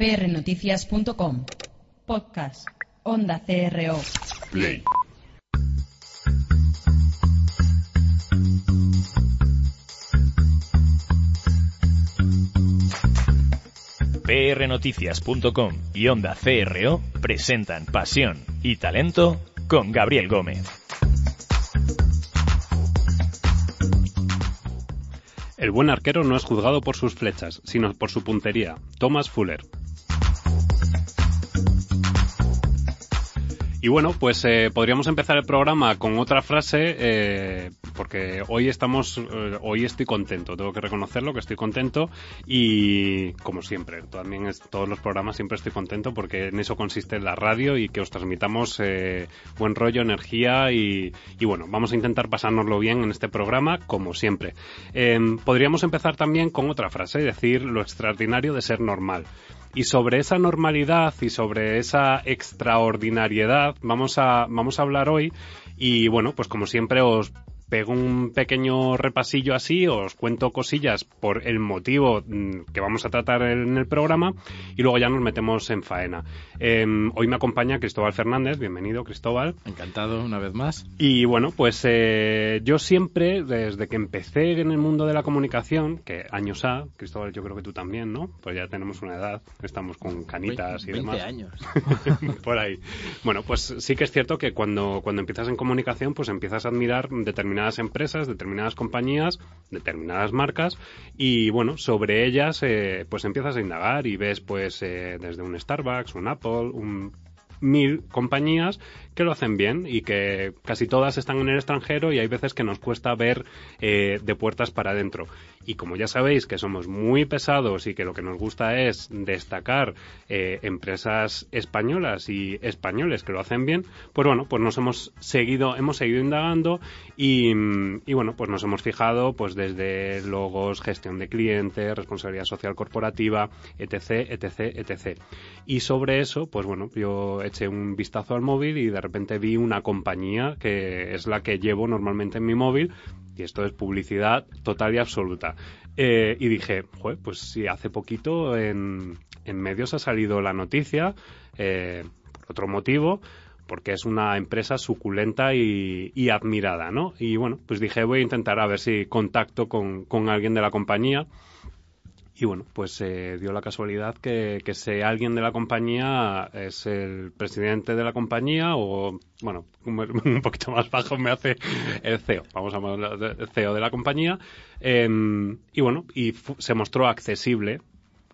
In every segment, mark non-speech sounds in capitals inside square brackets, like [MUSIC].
prnoticias.com. Podcast. Onda CRO. Play. prnoticias.com y Onda CRO presentan Pasión y Talento con Gabriel Gómez. El buen arquero no es juzgado por sus flechas, sino por su puntería. Thomas Fuller. Y bueno, pues eh, podríamos empezar el programa con otra frase, eh, porque hoy estamos, eh, hoy estoy contento, tengo que reconocerlo, que estoy contento y como siempre, también es, todos los programas siempre estoy contento porque en eso consiste la radio y que os transmitamos buen rollo, energía y, y, bueno, vamos a intentar pasárnoslo bien en este programa como siempre. podríamos empezar también con otra frase, decir lo extraordinario de ser normal. Y sobre esa normalidad y sobre esa extraordinariedad vamos a, vamos a hablar hoy. Y bueno, pues como siempre os pego un pequeño repasillo así, os cuento cosillas por el motivo mm, que vamos a tratar en el programa y luego ya nos metemos en faena. Em, hoy me acompaña Cristóbal Fernández, bienvenido Cristóbal. Encantado una vez más. Y bueno, pues eh, yo siempre, desde que empecé en el mundo de la comunicación, que años ha, Cristóbal yo creo que tú también, ¿no? Pues ya tenemos una edad, estamos con canitas y demás. 20 años. [LAUGHS] por ahí. Bueno, pues sí que es cierto que cuando, cuando empiezas en comunicación, pues empiezas a admirar determinadas determinadas empresas, determinadas compañías, determinadas marcas y bueno, sobre ellas eh, pues empiezas a indagar y ves pues eh, desde un Starbucks, un Apple, un mil compañías que lo hacen bien y que casi todas están en el extranjero y hay veces que nos cuesta ver eh, de puertas para adentro. Y como ya sabéis que somos muy pesados y que lo que nos gusta es destacar eh, empresas españolas y españoles que lo hacen bien, pues bueno, pues nos hemos seguido, hemos seguido indagando y, y bueno, pues nos hemos fijado pues desde logos, gestión de clientes, responsabilidad social corporativa, etc, etc, etc. Y sobre eso, pues bueno, yo eché un vistazo al móvil y repente vi una compañía que es la que llevo normalmente en mi móvil y esto es publicidad total y absoluta. Eh, y dije, pues si hace poquito en, medios ha salido la noticia, eh, por otro motivo, porque es una empresa suculenta y, admirada, ¿no? Y bueno, pues dije, voy a intentar a ver si contacto con, con alguien de la compañía y bueno, pues se dio la casualidad que, que ese alguien de la compañía es el presidente de la compañía o, bueno, un, [LAUGHS] poquito más bajo me hace el CEO, vamos a hablar el CEO de la compañía. Em, y bueno, y se mostró accesible,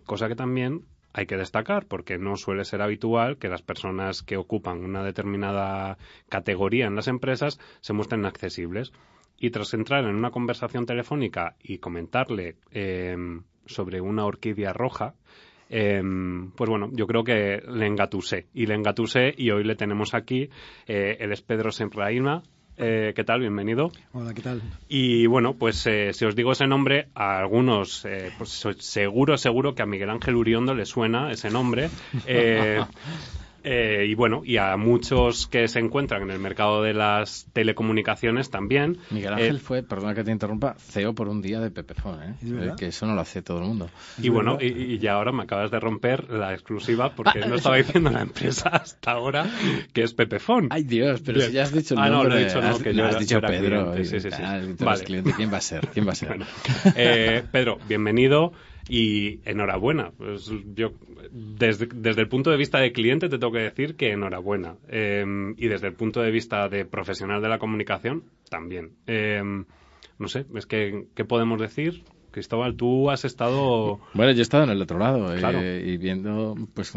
cosa que también hay que destacar porque no suele ser habitual que las personas que ocupan una determinada categoría en las empresas se muestren accesibles. Y tras entrar en una conversación telefónica y comentarle eh, sobre una orquídea roja, em, pues bueno, yo creo que le engatusé y le engatusé y hoy le tenemos aquí. Eh, él es Pedro Senraima. Eh, ¿Qué tal? Bienvenido. Hola, ¿qué tal? Y bueno, pues eh, si os digo ese nombre, a algunos, eh, pues seguro, seguro que a Miguel Ángel Uriondo le suena ese nombre. [LAUGHS] Eh, y bueno, y a muchos que se encuentran en el mercado de las telecomunicaciones también. Miguel Ángel eh, fue, perdona que te interrumpa, CEO por un día de Pepefon, ¿eh? ¿eh? que eso no lo hace todo el mundo. Y bueno, y, ya ahora me acabas de romper la exclusiva porque no estaba diciendo la empresa hasta ahora que es Pepefon. Ay Dios, pero si ya has dicho el ah, nombre. no, lo he dicho, no, que yo has dicho Pedro. Sí, sí, sí. vale. ¿Quién va a ser? ¿Quién va a ser? [LAUGHS] Pedro, bienvenido y enhorabuena. Pues yo, desde, desde, el punto de vista de cliente, te tengo que decir que enhorabuena. Em, y desde el punto de vista de profesional de la comunicación, también. Em, no sé, es que, ¿qué podemos decir? Cristóbal, tú has estado... Bueno, yo he estado en el otro lado eh, y viendo pues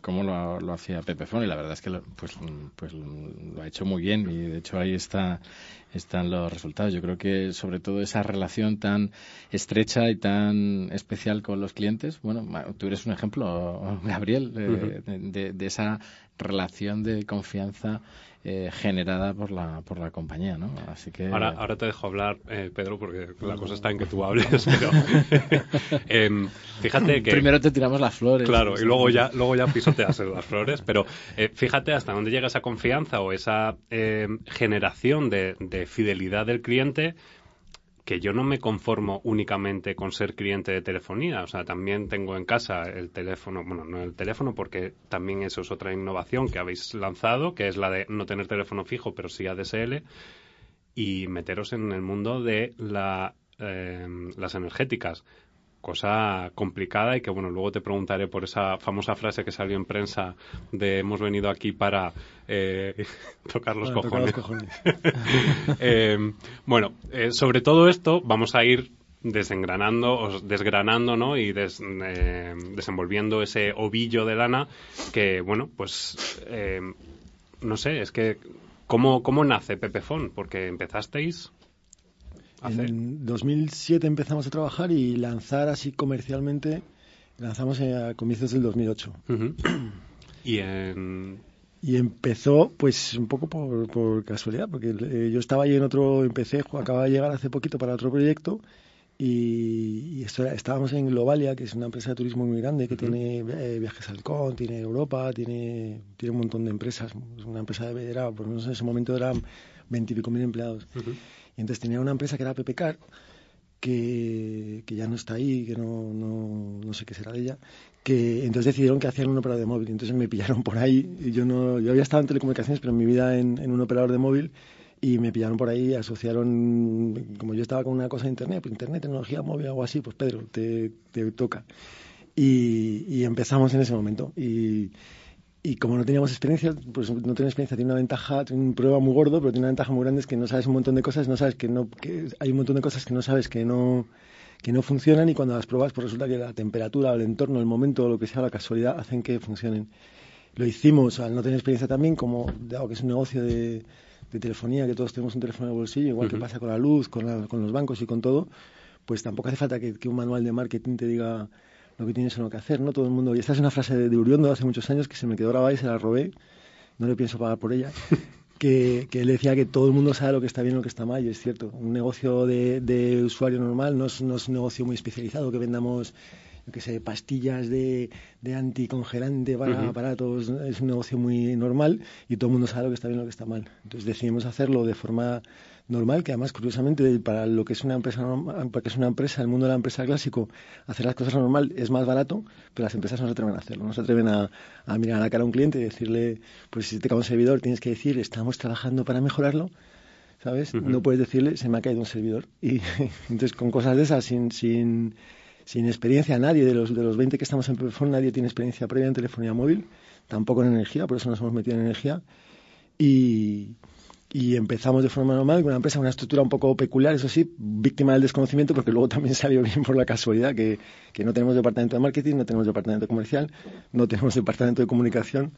cómo lo, lo hacía Pepe Fon y la verdad es que lo, pues, pues lo ha hecho muy bien y de hecho ahí está están los resultados. Yo creo que sobre todo esa relación tan estrecha y tan especial con los clientes, bueno, tú eres un ejemplo, Gabriel, de, de, esa relación de confianza eh, generada por la, por la compañía, ¿no? Así que... Ahora, ahora te dejo hablar, eh, Pedro, porque la cosa está en que tú hables, [LAUGHS] pero... [LAUGHS] Em, fíjate que... Primero te tiramos las flores. Claro, y luego ya, luego ya pisoteas las flores, pero eh, fíjate hasta dónde llega esa confianza o esa em, generación de, de fidelidad del cliente que yo no me conformo únicamente con ser cliente de telefonía. O sea, también tengo en casa el teléfono, bueno, no el teléfono porque también eso es otra innovación que habéis lanzado, que es la de no tener teléfono fijo, pero sí ADSL, y meteros en el mundo de eh, las energéticas cosa complicada y que bueno luego te preguntaré por esa famosa frase que salió en prensa de hemos venido aquí para eh, [LAUGHS] tocar los cojones, [LAUGHS] eh, bueno eh, sobre todo esto vamos a ir desengranando desgranando ¿no? y desenvolviendo ese ovillo de lana que bueno pues no sé es que cómo cómo nace Pepefon porque empezasteis en 2007 empezamos a trabajar y lanzar así comercialmente lanzamos a comienzos del 2008. [CLEARS THROAT] Y Y empezó, pues, un poco por, casualidad, porque eh, yo estaba ahí en otro, empecé, acababa de llegar hace poquito para otro proyecto y, estábamos en Globalia, que es una empresa de turismo muy grande, que tiene eh, Viajes Halcón, tiene Europa, tiene, tiene un montón de empresas. Es una empresa de, era, por lo menos en ese momento eran veintipico mil empleados. Y entonces tenía una empresa que era Pepecar, que, que ya no está ahí, que no, no, no sé qué será de ella, que entonces decidieron que hacían un operador de móvil. Entonces me pillaron por ahí. Y yo no, yo había estado en telecomunicaciones, pero en mi vida en, en un operador de móvil y me pillaron por ahí, asociaron, como yo estaba con una cosa de internet, pues internet, tecnología móvil, algo así, pues Pedro, te, te toca. Y, y, empezamos en ese momento. Y, y como no teníamos experiencia, pues no tiene experiencia, tiene una ventaja, tiene un prueba muy gordo, pero tiene una ventaja muy grande es que no sabes un montón de cosas, no sabes que no, que hay un montón de cosas que no sabes que no, que no funcionan y cuando las pruebas pues resulta que la temperatura, el entorno, el momento, o lo que sea, la casualidad, hacen que funcionen. Lo hicimos al no tener experiencia también, como dado que es un negocio de, de telefonía, que todos tenemos un teléfono en el bolsillo, igual que pasa con la luz, con, con, los bancos y con todo, pues tampoco hace falta que, que un manual de marketing te diga lo que tienes o lo que hacer, ¿no? Todo el mundo. Y esta es una frase de, Uriondo hace muchos años que se me quedó grabada y se la robé. No le pienso pagar por ella. [LAUGHS] Que, que, él decía que todo el mundo sabe lo que está bien y lo que está mal, y es cierto. Un negocio de, de usuario normal no es, no es, un negocio muy especializado, que vendamos, que sé, pastillas de, de anticongelante para aparatos. Es un negocio muy normal y todo el mundo sabe lo que está bien y lo que está mal. Entonces decidimos hacerlo de forma normal, que además, curiosamente, para lo que es una empresa, porque es una empresa, el mundo de la empresa clásico, hacer las cosas normal es más barato, pero las empresas no se atreven a hacerlo, no se atreven a, mirar a la cara a un cliente y decirle, pues si te cae un servidor, tienes que decir, estamos trabajando para mejorarlo, ¿sabes? No puedes decirle, se me ha caído un servidor. Y [LAUGHS] entonces, con cosas de esas, sin, sin, sin experiencia, nadie de los, de los 20 que estamos en Perform, nadie tiene experiencia previa en telefonía móvil, tampoco en energía, por eso nos hemos metido en energía. Y, y empezamos de forma normal con una empresa, una estructura un poco peculiar, eso sí, víctima del desconocimiento, porque luego también [LAUGHS] salió bien por la casualidad que, que no tenemos departamento de marketing, no tenemos departamento comercial, no tenemos departamento de comunicación,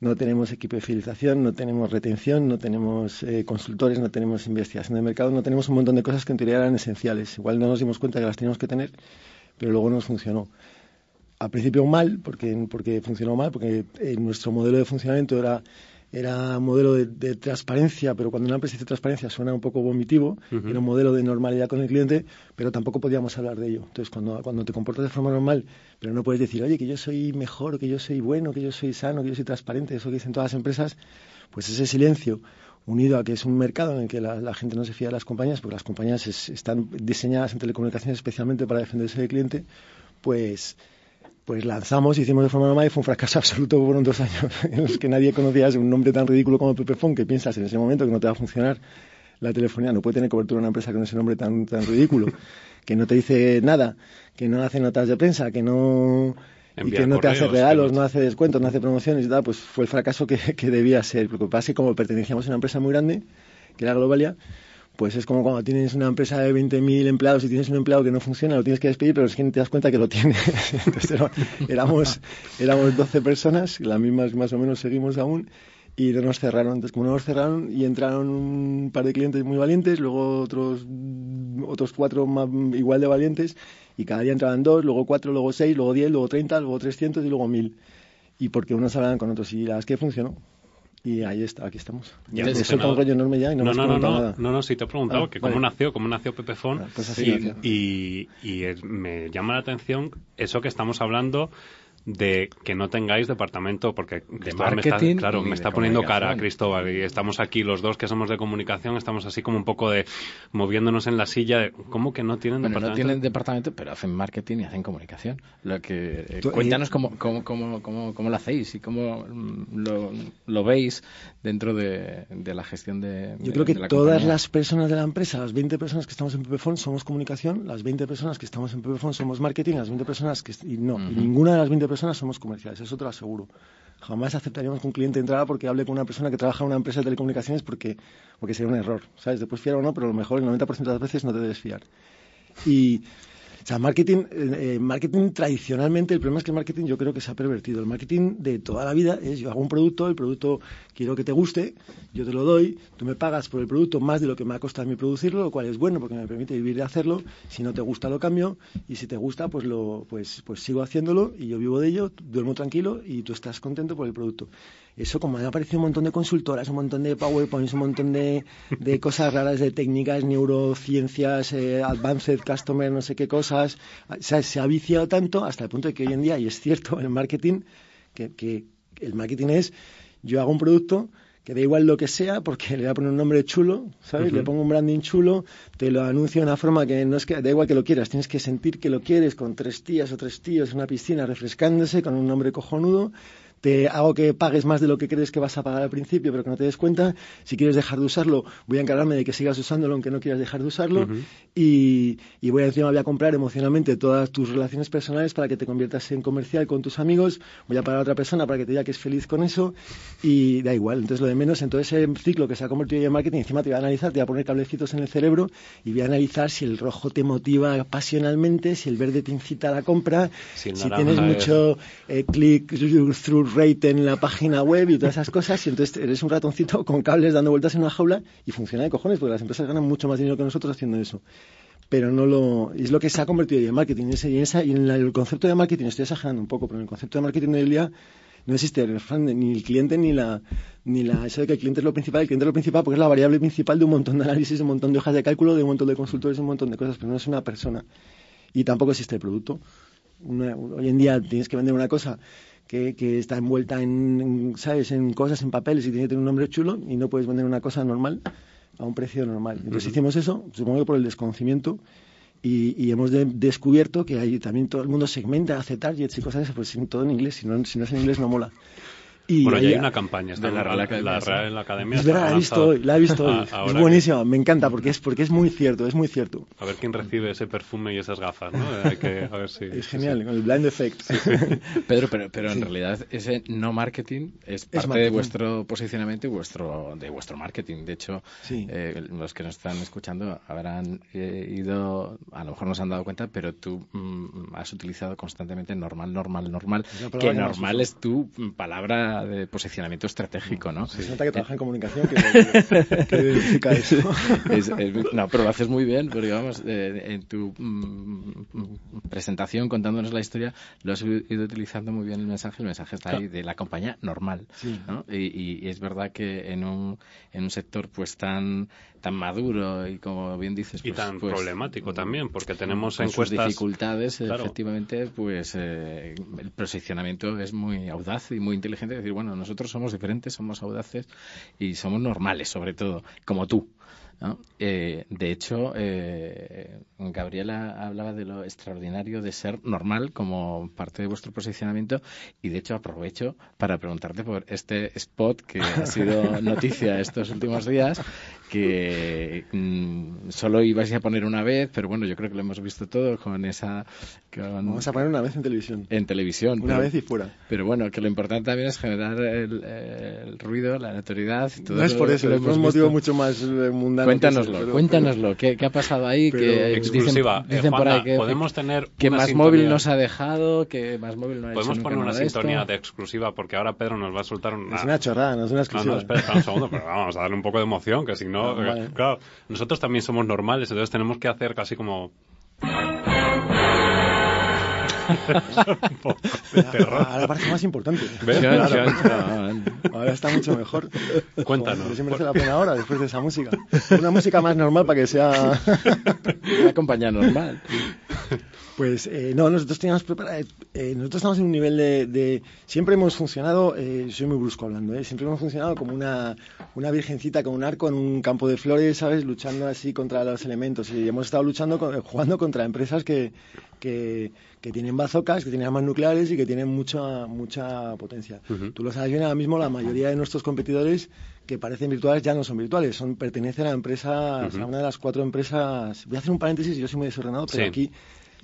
no tenemos equipo de fidelización, no tenemos retención, no tenemos eh, consultores, no tenemos investigación de mercado, no tenemos un montón de cosas que en teoría eran esenciales. Igual no nos dimos cuenta que las teníamos que tener, pero luego nos funcionó. Al principio mal, porque, porque funcionó mal, porque eh, nuestro modelo de funcionamiento era era un modelo de, transparencia, pero cuando una empresa dice transparencia suena un poco vomitivo, era un modelo de normalidad con el cliente, pero tampoco podíamos hablar de ello. Entonces, cuando, cuando te comportas de forma normal, pero no puedes decir, oye, que yo soy mejor, que yo soy bueno, que yo soy sano, que yo soy transparente, eso que dicen todas las empresas, pues ese silencio unido a que es un mercado en el que la, gente no se fía de las compañías, porque las compañías están diseñadas en telecomunicaciones especialmente para defenderse del cliente, pues pues lanzamos, hicimos de forma normal y fue un fracaso [LAUGHS] absoluto. Fueron dos años en los que nadie conocía un nombre tan ridículo como Pepefon que piensas en ese momento que no te va a funcionar la telefonía. No puede tener cobertura una empresa con ese nombre tan, tan ridículo, [LAUGHS] que no te dice nada, que no hace notas de prensa, que no y que no te hace regalos, no... hace descuentos, no hace promociones y tal, pues fue el fracaso que, que debía ser. Lo que pasa es que como pertenecíamos a una empresa muy grande, que era Globalia, pues es como cuando tienes una empresa de 20.000 empleados y tienes un empleado que no funciona, lo tienes que despedir, pero es que te das cuenta que lo tiene. [LAUGHS] Entonces éramos, éramos 12 personas, las mismas más o menos seguimos aún, y no nos cerraron. Entonces, como no nos cerraron y entraron un par de clientes muy valientes, luego otros, otros cuatro igual de valientes, y cada día entraban dos, luego cuatro, luego seis, luego diez, luego treinta, luego trescientos y luego mil. Y porque unos hablaban con otros, y las que funcionó. Y ahí está, aquí estamos. Ya, Eso un rollo enorme ya y no, no, no, no, nada. No, no, sí te he preguntado ah, que cómo nació, cómo nació Pepefon. Ah, pues y, y, y, me llama la atención eso que estamos hablando de que no tengáis departamento, porque De Cristóbal me está, claro, me está poniendo cara. Cristóbal y estamos aquí los dos que somos de comunicación, estamos así como un poco de moviéndonos en la silla. de, ¿Cómo que no tienen Bueno, no departamento? tienen departamento, pero hacen marketing y hacen comunicación. Lo que eh, cuéntanos cómo, cómo, cómo, cómo, cómo lo hacéis y cómo mm, lo, lo veis dentro de, de la gestión de. Yo de- creo que la todas compañía. las personas de la empresa, las 20 personas que estamos en Pepefon somos comunicación, las 20 personas que estamos en Pepefon somos marketing, las 20 personas que y no, y ninguna de las 20 personas somos comerciales, eso te lo aseguro. Jamás aceptaríamos que un cliente entrara porque hable con una persona que trabaja en una empresa de telecomunicaciones porque, porque sería un error, ¿sabes? Después fiar o no, pero a lo mejor el 90% de las veces no te debes fiar. Y, o sea, marketing, eh, eh, marketing tradicionalmente, el problema es que el marketing yo creo que se ha pervertido. El marketing de toda la vida es yo hago un producto, el producto quiero que te guste, yo te lo doy, tú me pagas por el producto más de lo que me ha costado a mí producirlo, lo cual es bueno porque me permite vivir de hacerlo. Si no te gusta lo cambio y si te gusta pues lo pues pues sigo haciéndolo y yo vivo de ello, duermo tranquilo y tú estás contento por el producto. Eso como me ha aparecido un montón de consultoras, un montón de PowerPoints, un montón de, de cosas raras de técnicas, neurociencias, eh, advanced customer, no sé qué cosas. O sea, se ha viciado tanto hasta el punto de que hoy en día, y es cierto, el marketing, que, que el marketing es, yo hago un producto que da igual lo que sea, porque le voy a poner un nombre chulo, ¿sabes? Le pongo un branding chulo, te lo anuncio de una forma que no es que, da igual que lo quieras, tienes que sentir que lo quieres con tres tías o tres tíos en una piscina refrescándose, con un nombre cojonudo, te hago que pagues más de lo que crees que vas a pagar al principio, pero que no te des cuenta. Si quieres dejar de usarlo, voy a encargarme de que sigas usándolo aunque no quieras dejar de usarlo. y, y voy a encima voy a comprar emocionalmente todas tus relaciones personales para que te conviertas en comercial con tus amigos. Voy a pagar a otra persona para que te diga que es feliz con eso. Y da igual. Entonces lo de menos, en todo ese ciclo que se ha convertido ya en marketing, encima te voy a analizar, te voy a poner cablecitos en el cerebro y voy a analizar si el rojo te motiva pasionalmente, si el verde te incita a la compra, Si tienes es- mucho eh, click-through rate en la página web y todas esas cosas, y entonces eres un ratoncito con cables dando vueltas en una jaula y funciona de cojones, porque las empresas ganan mucho más dinero que nosotros haciendo eso. Pero no lo. Es lo que se ha convertido en marketing. Y, y esa- y en la- el concepto de marketing, estoy exagerando un poco, pero en el concepto de marketing hoy en día no existe ni el cliente ni la. Ni la eso de que el cliente es lo principal. El cliente es lo principal porque es la variable principal de un montón de análisis, de un montón de hojas de cálculo, de un montón de consultores, de un montón de cosas, pero no es una persona. Y tampoco existe el producto. Una- hoy en día tienes que vender una cosa que, que está envuelta en, ¿sabes? en cosas, en papeles y tiene que tener un nombre chulo y no puedes vender una cosa normal a un precio normal. Entonces hicimos eso, supongo que por el desconocimiento y, y hemos de- descubierto que hay también todo el mundo segmenta, hace targets y cosas de esas, pues todo en inglés, si no, si no es en inglés no mola. Y Bueno, ya ahí- hay una campaña. Está de la en Real Academia, La sí. Real Academia. es verdad, la he visto hoy, la he visto hoy. [LAUGHS] Ah, es ahora que- buenísima, me encanta porque es porque es muy cierto, es muy cierto. A ver quién recibe ese perfume y esas gafas, ¿no? Hay que, a ver si... Es genial, con el blind effect. [LAUGHS] Pedro, pero, pero en Sí. realidad ese no marketing es parte de marketing. vuestro posicionamiento y vuestro de vuestro marketing. De hecho, Sí. eh, los que nos están escuchando habrán eh, ido, a lo mejor no se han dado cuenta, pero tú mm, has utilizado constantemente normal, normal, normal. La palabra Que normal es tu mm, de posicionamiento estratégico, ¿no? Se nota que trabaja en comunicación que, [LAUGHS] que, eso. Es- es- no, pero lo haces muy bien, porque vamos, eh, en tu mm, presentación contándonos la historia, lo has ido utilizando muy bien el mensaje. El mensaje está ahí de la compañía normal. Sí. ¿no? Y, y- y es verdad que en un, en un sector pues tan tan maduro y como bien dices Y pues, tan pues, problemático también, porque tenemos con sus encuestas... dificultades Claro. efectivamente pues eh, el posicionamiento es muy audaz y muy inteligente decir bueno nosotros somos diferentes somos audaces y somos normales sobre todo como tú ¿no? Eh, de hecho, eh, Gabriela hablaba de lo extraordinario de ser normal como parte de vuestro posicionamiento y de hecho aprovecho para preguntarte por este spot que ha sido [LAUGHS] noticia estos últimos días que mm, solo ibais a poner una vez, pero bueno, yo creo que lo hemos visto todo con esa... con- Vamos a poner una vez en televisión. en televisión. Una pero- vez y fuera. pero bueno, que lo importante también es generar el, el ruido, la notoriedad. Todo No es por eso, lo es por un motivo mucho más eh, mundano. Cuéntanoslo, pero- cuéntanoslo. ¿Qué, qué ha pasado ahí? pero- que Exclusiva. Dicen, Eh, dicen por ahí que, podemos tener que Más sintonía. Móvil nos ha dejado, que Más Móvil no ha Podemos hecho poner una de sintonía esto. de exclusiva, porque ahora Pedro nos va a soltar una... Es una chorrada, no es una No, exclusiva. no, espera, espera un segundo, pero vamos a darle un poco de emoción, que si no, Vale. claro, nosotros también somos normales, entonces tenemos que hacer casi como un poco de terror. Ahora parece más importante. ¿Ves? Claro. Ahora está mucho mejor. Cuéntanos. Joder, siempre hace la pena ahora, después de esa música. Una música más normal para que sea... [LAUGHS] Una compañía normal. Pues eh, no, nosotros teníamos preparado, eh, eh, nosotros estamos en un nivel de, siempre hemos funcionado, soy muy brusco hablando, siempre hemos funcionado como una, una virgencita con un arco en un campo de flores, ¿sabes? Luchando así contra los elementos y hemos estado luchando, jugando contra empresas que, que, tienen bazocas, que tienen armas nucleares y que tienen mucha, mucha potencia. Tú lo sabes bien, ahora mismo la mayoría de nuestros competidores que parecen virtuales ya no son virtuales, son pertenecen a empresas, a una de las cuatro empresas. Voy a hacer un paréntesis, yo soy muy desordenado, pero aquí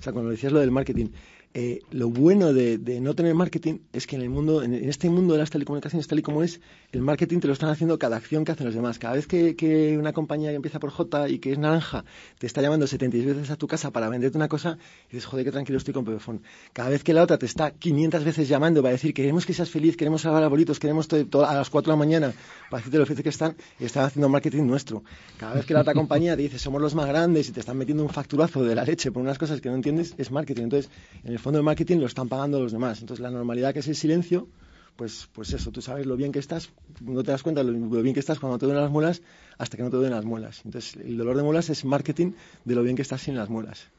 o sea, cuando decías lo del marketing, eh, lo bueno de, no tener marketing es que en el mundo, en, este mundo de las telecomunicaciones tal y como es, el marketing te lo están haciendo cada acción que hacen los demás. Cada vez que, una compañía que empieza por J y que es naranja te está llamando 76 veces a tu casa para venderte una cosa, dices, joder, qué tranquilo estoy con Pepefon. Cada vez que la otra te está 500 veces llamando para decir, queremos que seas feliz, queremos salvar arbolitos, queremos a las 4 de la mañana para decirte lo felices que están, están haciendo marketing nuestro. Cada vez que la otra compañía te dice, somos los más grandes y te están metiendo un facturazo de la leche por unas cosas que no entiendes, es marketing. Entonces, en el fondo el marketing lo están pagando los demás. Entonces, la normalidad que es el silencio, pues, pues eso, tú sabes lo bien que estás, no te das cuenta lo, lo bien que estás cuando te duelen las muelas hasta que no te duelen las muelas. Entonces, el dolor de muelas es marketing de lo bien que estás sin las muelas.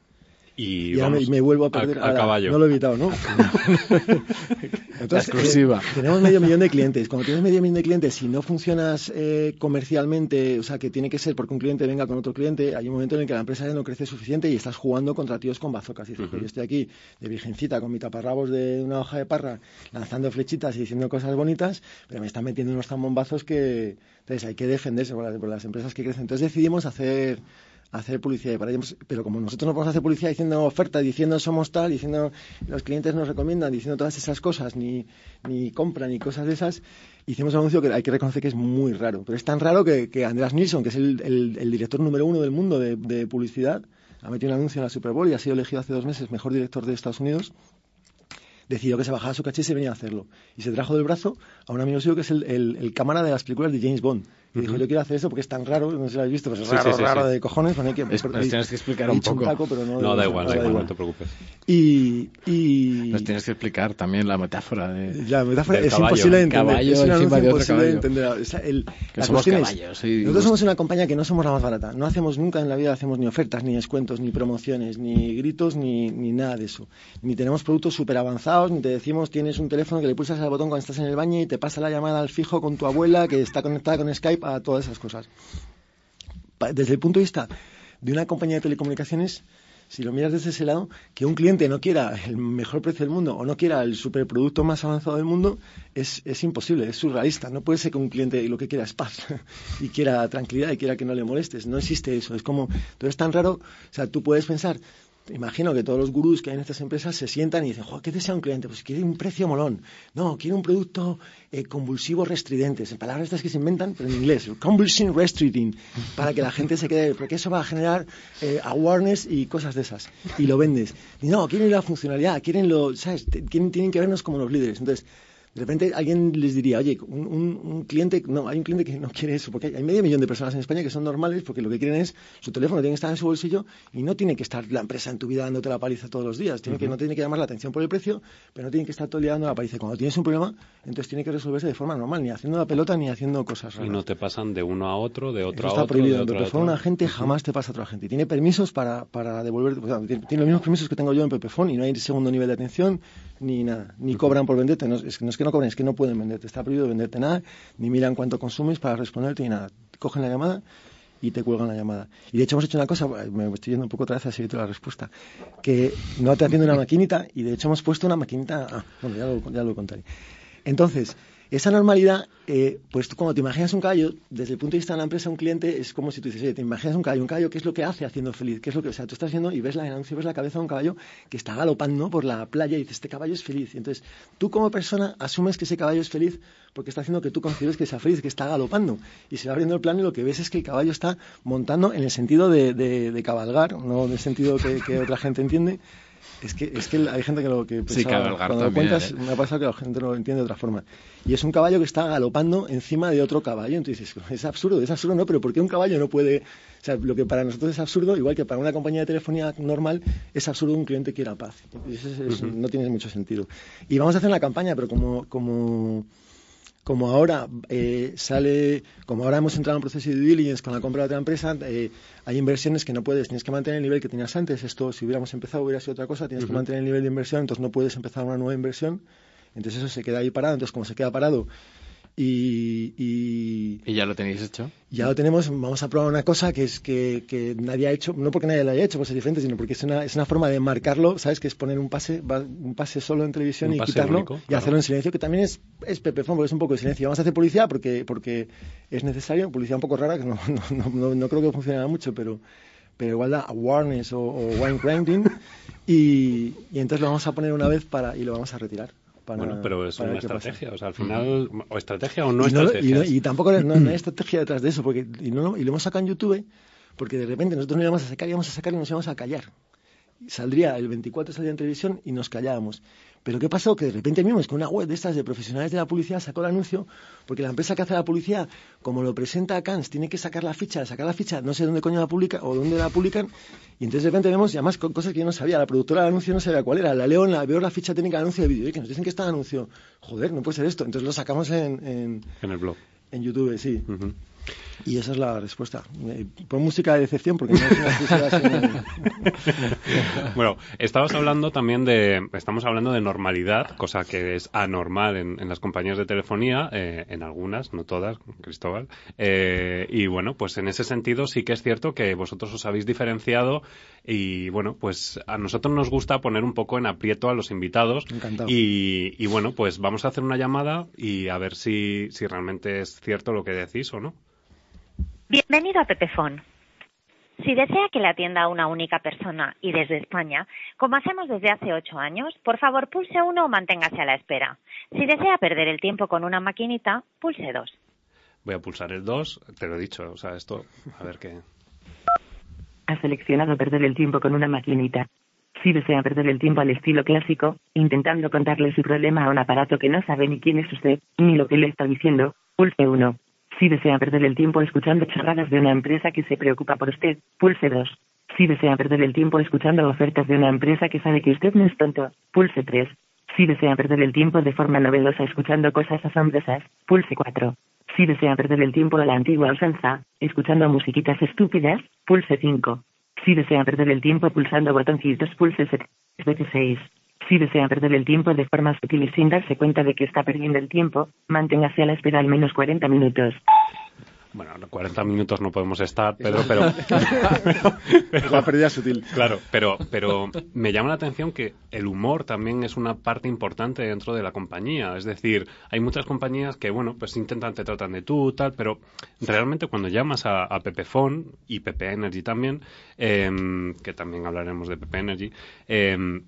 Y, me, vuelvo a perder. A, caballo. No lo he evitado, ¿no? [LAUGHS] Entonces, exclusiva. Eh, tenemos medio millón de clientes. Cuando tienes medio millón de clientes, si no funcionas eh, comercialmente, o sea, que tiene que ser porque un cliente venga con otro cliente, hay un momento en el que la empresa ya no crece suficiente y estás jugando contra tíos con bazocas. Y dices, yo estoy aquí de virgencita con mi taparrabos de una hoja de parra, lanzando flechitas y diciendo cosas bonitas, pero me están metiendo unos zambombazos que. Entonces hay que defenderse por las empresas que crecen. Entonces decidimos hacer hacer publicidad para ellos. Pero como nosotros no podemos hacer publicidad diciendo oferta, diciendo somos tal, diciendo los clientes nos recomiendan, diciendo todas esas cosas, ni, ni compran, ni cosas de esas, hicimos un anuncio que hay que reconocer que es muy raro. Pero es tan raro que, que Andreas Nilsson, que es el, el, director número uno del mundo de, de publicidad, ha metido un anuncio en la Super Bowl y ha sido elegido hace dos meses mejor director de Estados Unidos decidió que se bajaba su caché y se venía a hacerlo. Y se trajo del brazo a un amigo suyo que es el, el, cámara de las películas de James Bond. Y dijo, yo quiero hacer eso porque es tan raro, no sé si lo habéis visto, pero es raro, raro de cojones. Bueno, que, es, nos tienes que explicar un poco. no, da, igual, da, igual, no te preocupes. Y, y... Nos tienes que explicar también la metáfora de... La metáfora es imposible de entender. Caballo, es una imposible de entender. O sea, el, que somos caballos. nosotros somos una compañía que no somos la más barata. No hacemos nunca en la vida, hacemos ni ofertas, ni descuentos, ni promociones, ni gritos, ni, ni nada de eso. Ni tenemos productos súper avanzados, ni te decimos tienes un teléfono que le pulsas al botón cuando estás en el baño y te pasa la llamada al fijo con tu abuela que está conectada con Skype a todas esas cosas. Desde el punto de vista de una compañía de telecomunicaciones, si lo miras desde ese lado, que un cliente no quiera el mejor precio del mundo o no quiera el superproducto más avanzado del mundo, es, es imposible, es surrealista. No puede ser que un cliente lo que quiera es paz [LAUGHS] y quiera tranquilidad y quiera que no le molestes. No existe eso. Es como, todo es tan raro. O sea, tú puedes pensar, imagino que todos los gurús que hay en estas empresas se sientan y dicen, ¿qué desea un cliente? Pues quiere un precio molón. No, quiere un producto eh, convulsivo restridentes. En palabras estas que se inventan, pero en inglés. Convulsing restricting. Para que la gente se quede, porque eso va a generar eh, awareness y cosas de esas. Y lo vendes. No, quieren la funcionalidad, quieren lo, ¿sabes? tienen que vernos como los líderes. Entonces, de repente alguien les diría, oye, un, cliente, no, hay un cliente que no quiere eso, porque hay medio millón de personas en España que son normales porque lo que quieren es su teléfono tiene que estar en su bolsillo y no tiene que estar la empresa en tu vida dándote la paliza todos los días. Tiene que, no tiene que llamar la atención por el precio, pero no tiene que estar todo el día dando la paliza. Cuando tienes un problema, entonces tiene que resolverse de forma normal, ni haciendo la pelota ni haciendo cosas raras. Y no te pasan de uno a otro, de otro a otro. Está prohibido. De otro un agente jamás te pasa a otro agente. Tiene permisos para, para devolver, tiene, los mismos permisos que tengo yo en Pepefone y no hay segundo nivel de atención ni nada, ni cobran por venderte. No, es, no es que no cobren, es que no pueden venderte. Está prohibido venderte nada, ni miran cuánto consumes para responderte ni nada. Cogen la llamada y te cuelgan la llamada. Y de hecho hemos hecho una cosa, me estoy yendo un poco otra vez a seguir la respuesta, que no te atiende una maquinita y de hecho hemos puesto una maquinita, ah, bueno, ya lo, ya lo contaré. Entonces, esa normalidad, eh, pues tú cuando te imaginas un caballo, desde el punto de vista de la empresa, un cliente es como si tú dices, oye, te imaginas un caballo, un caballo, ¿qué es lo que hace haciendo feliz? ¿Qué es lo que, o sea, tú estás viendo y ves la anuncio, ves la cabeza de un caballo que está galopando por la playa y dices, este caballo es feliz. Y entonces, tú como persona asumes que ese caballo es feliz porque está haciendo que tú consideres que sea feliz, que está galopando. Y se va abriendo el plano y lo que ves es que el caballo está montando en el sentido de, cabalgar, no en el sentido que otra gente entiende, es que, es que hay gente que lo que sí, cuando lo cuentas ¿eh? me ha pasado que la gente no lo entiende de otra forma. Y es un caballo que está galopando encima de otro caballo. Entonces dices, es absurdo, es absurdo, no, pero ¿por qué un caballo no puede...? O sea, lo que para nosotros es absurdo, igual que para una compañía de telefonía normal, es absurdo un cliente quiera paz. No tiene mucho sentido. Y vamos a hacer una campaña, pero como... como como ahora eh, sale, como ahora hemos entrado en un proceso de due diligence con la compra de otra empresa, eh, hay inversiones que no puedes, tienes que mantener el nivel que tenías antes. Esto, si hubiéramos empezado, hubiera sido otra cosa, tienes que mantener el nivel de inversión, entonces no puedes empezar una nueva inversión. Entonces eso se queda ahí parado. Entonces, como se queda parado, y, y, ya lo tenéis hecho? Ya lo tenemos. Vamos a probar una cosa que es que, que, nadie ha hecho, no porque nadie lo haya hecho, pues es diferente, sino porque es una, es una forma de marcarlo, ¿sabes? Que es poner un pase, un pase solo en televisión y quitarlo y hacerlo en silencio, que también es, es Pepefon, porque es un poco de silencio. Vamos a hacer publicidad porque, porque es necesario, publicidad un poco rara, que no, [LAUGHS] no, no, no creo que funcione mucho, pero pero igual da awareness o, o wine grinding y, y entonces lo vamos a poner una vez para y lo vamos a retirar bueno, pero es una estrategia, o sea, al final, o estrategia o no, estrategia. Y, tampoco no, hay [CLEARS THROAT] estrategia detrás de eso, porque y, no, y lo hemos sacado en YouTube, porque de repente nosotros no íbamos a sacar, íbamos a sacar y nos íbamos a callar. Saldría, el 24 salía en televisión y nos callábamos. Pero ¿qué pasó? Que de repente vimos que una web de estas de profesionales de la publicidad sacó el anuncio, porque la empresa que hace la publicidad, como lo presenta a Cannes, tiene que sacar la ficha, sacar la ficha, no sé dónde coño la publica o dónde la publican, y entonces de repente vemos, y además con cosas que yo no sabía, la productora del anuncio no sabía cuál era, la leo, la, veo la ficha técnica del anuncio de vídeo, y que nos dicen que está el anuncio, joder, no puede ser esto, entonces lo sacamos en... En, el blog. En YouTube, sí. Y esa es la respuesta. Eh, pon música de decepción porque no es una [LAUGHS] Bueno, estabas hablando también de, estamos hablando de normalidad, cosa que es anormal en, las compañías de telefonía, eh, en algunas, no todas, Cristóbal. Eh, y bueno, pues en ese sentido sí que es cierto que vosotros os habéis diferenciado y bueno, pues a nosotros nos gusta poner un poco en aprieto a los invitados. Encantado. Y, y bueno, pues vamos a hacer una llamada y a ver si, si realmente es cierto lo que decís o no. Bienvenido a Pepefon. Si desea que la atienda una única persona y desde España, como hacemos desde hace ocho años, por favor pulse uno o manténgase a la espera. Si desea perder el tiempo con una maquinita, pulse dos. Voy a pulsar el dos, te lo he dicho, o sea, esto, a ver qué. Ha seleccionado perder el tiempo con una maquinita. Si desea perder el tiempo al estilo clásico, intentando contarle su problema a un aparato que no sabe ni quién es usted, ni lo que le está diciendo, pulse uno. Si desea perder el tiempo escuchando charradas de una empresa que se preocupa por usted, pulse 2. Si desea perder el tiempo escuchando ofertas de una empresa que sabe que usted no es tonto, pulse 3. Si desea perder el tiempo de forma novedosa escuchando cosas asombrosas, pulse 4. Si desea perder el tiempo a la antigua usanza, escuchando musiquitas estúpidas, pulse 5. Si desea perder el tiempo pulsando botoncitos, pulse 7 6. Si desea perder el tiempo de forma sutil y sin darse cuenta de que está perdiendo el tiempo, manténgase a la espera al menos 40 minutos. Bueno, 40 minutos no podemos estar, Pedro, pero... [LAUGHS] la pérdida sutil. Claro, pero, pero me llama la atención que el humor también es una parte importante dentro de la compañía. Es decir, hay muchas compañías que, bueno, pues intentan, te tratan de tú, tal, pero realmente cuando llamas a, a Pepefon y Pepe Energy también, em, que también hablaremos de Pepe Energy, eh,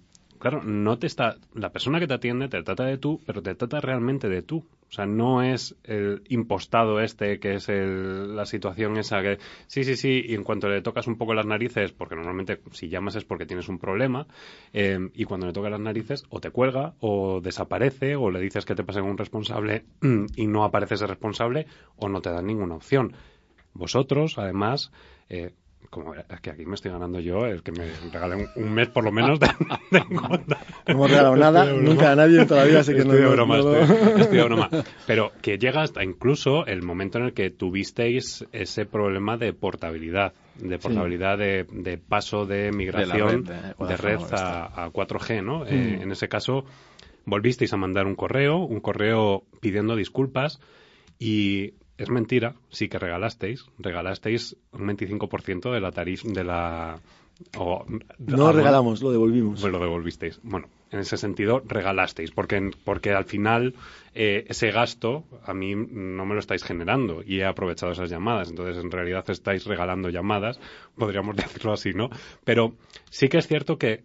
claro, no te está, la persona que te atiende te trata de tú, pero te trata realmente de tú. O sea, no es el impostado este que es la situación esa que, sí, sí, sí, y en cuanto le tocas un poco las narices, porque normalmente si llamas es porque tienes un problema, eh, y cuando le tocas las narices o te cuelga o desaparece o le dices que te pase un responsable [CLEARS THROAT] y no aparece ese responsable o no te dan ninguna opción. Vosotros, además, eh, como es que aquí me estoy ganando yo el que me regalen un, mes por lo menos de, No hemos regalado nada, nunca a nadie todavía, sé que estoy De broma, estoy, de broma. Pero que llega hasta incluso el momento en el que tuvisteis ese problema de portabilidad, de portabilidad de, paso de migración de, red, a, 4G, ¿no? Eh, mm. en ese caso, volvisteis a mandar un correo, un correo pidiendo disculpas y es mentira, sí que regalasteis, regalasteis un 25% de la tarifa, de la... no regalamos, lo devolvimos. Pues lo devolvisteis. Bueno, en ese sentido regalasteis, porque, porque al final eh, ese gasto a mí no me lo estáis generando y he aprovechado esas llamadas. Entonces, en realidad estáis regalando llamadas, podríamos [LAUGHS] decirlo así, ¿no? Pero sí que es cierto que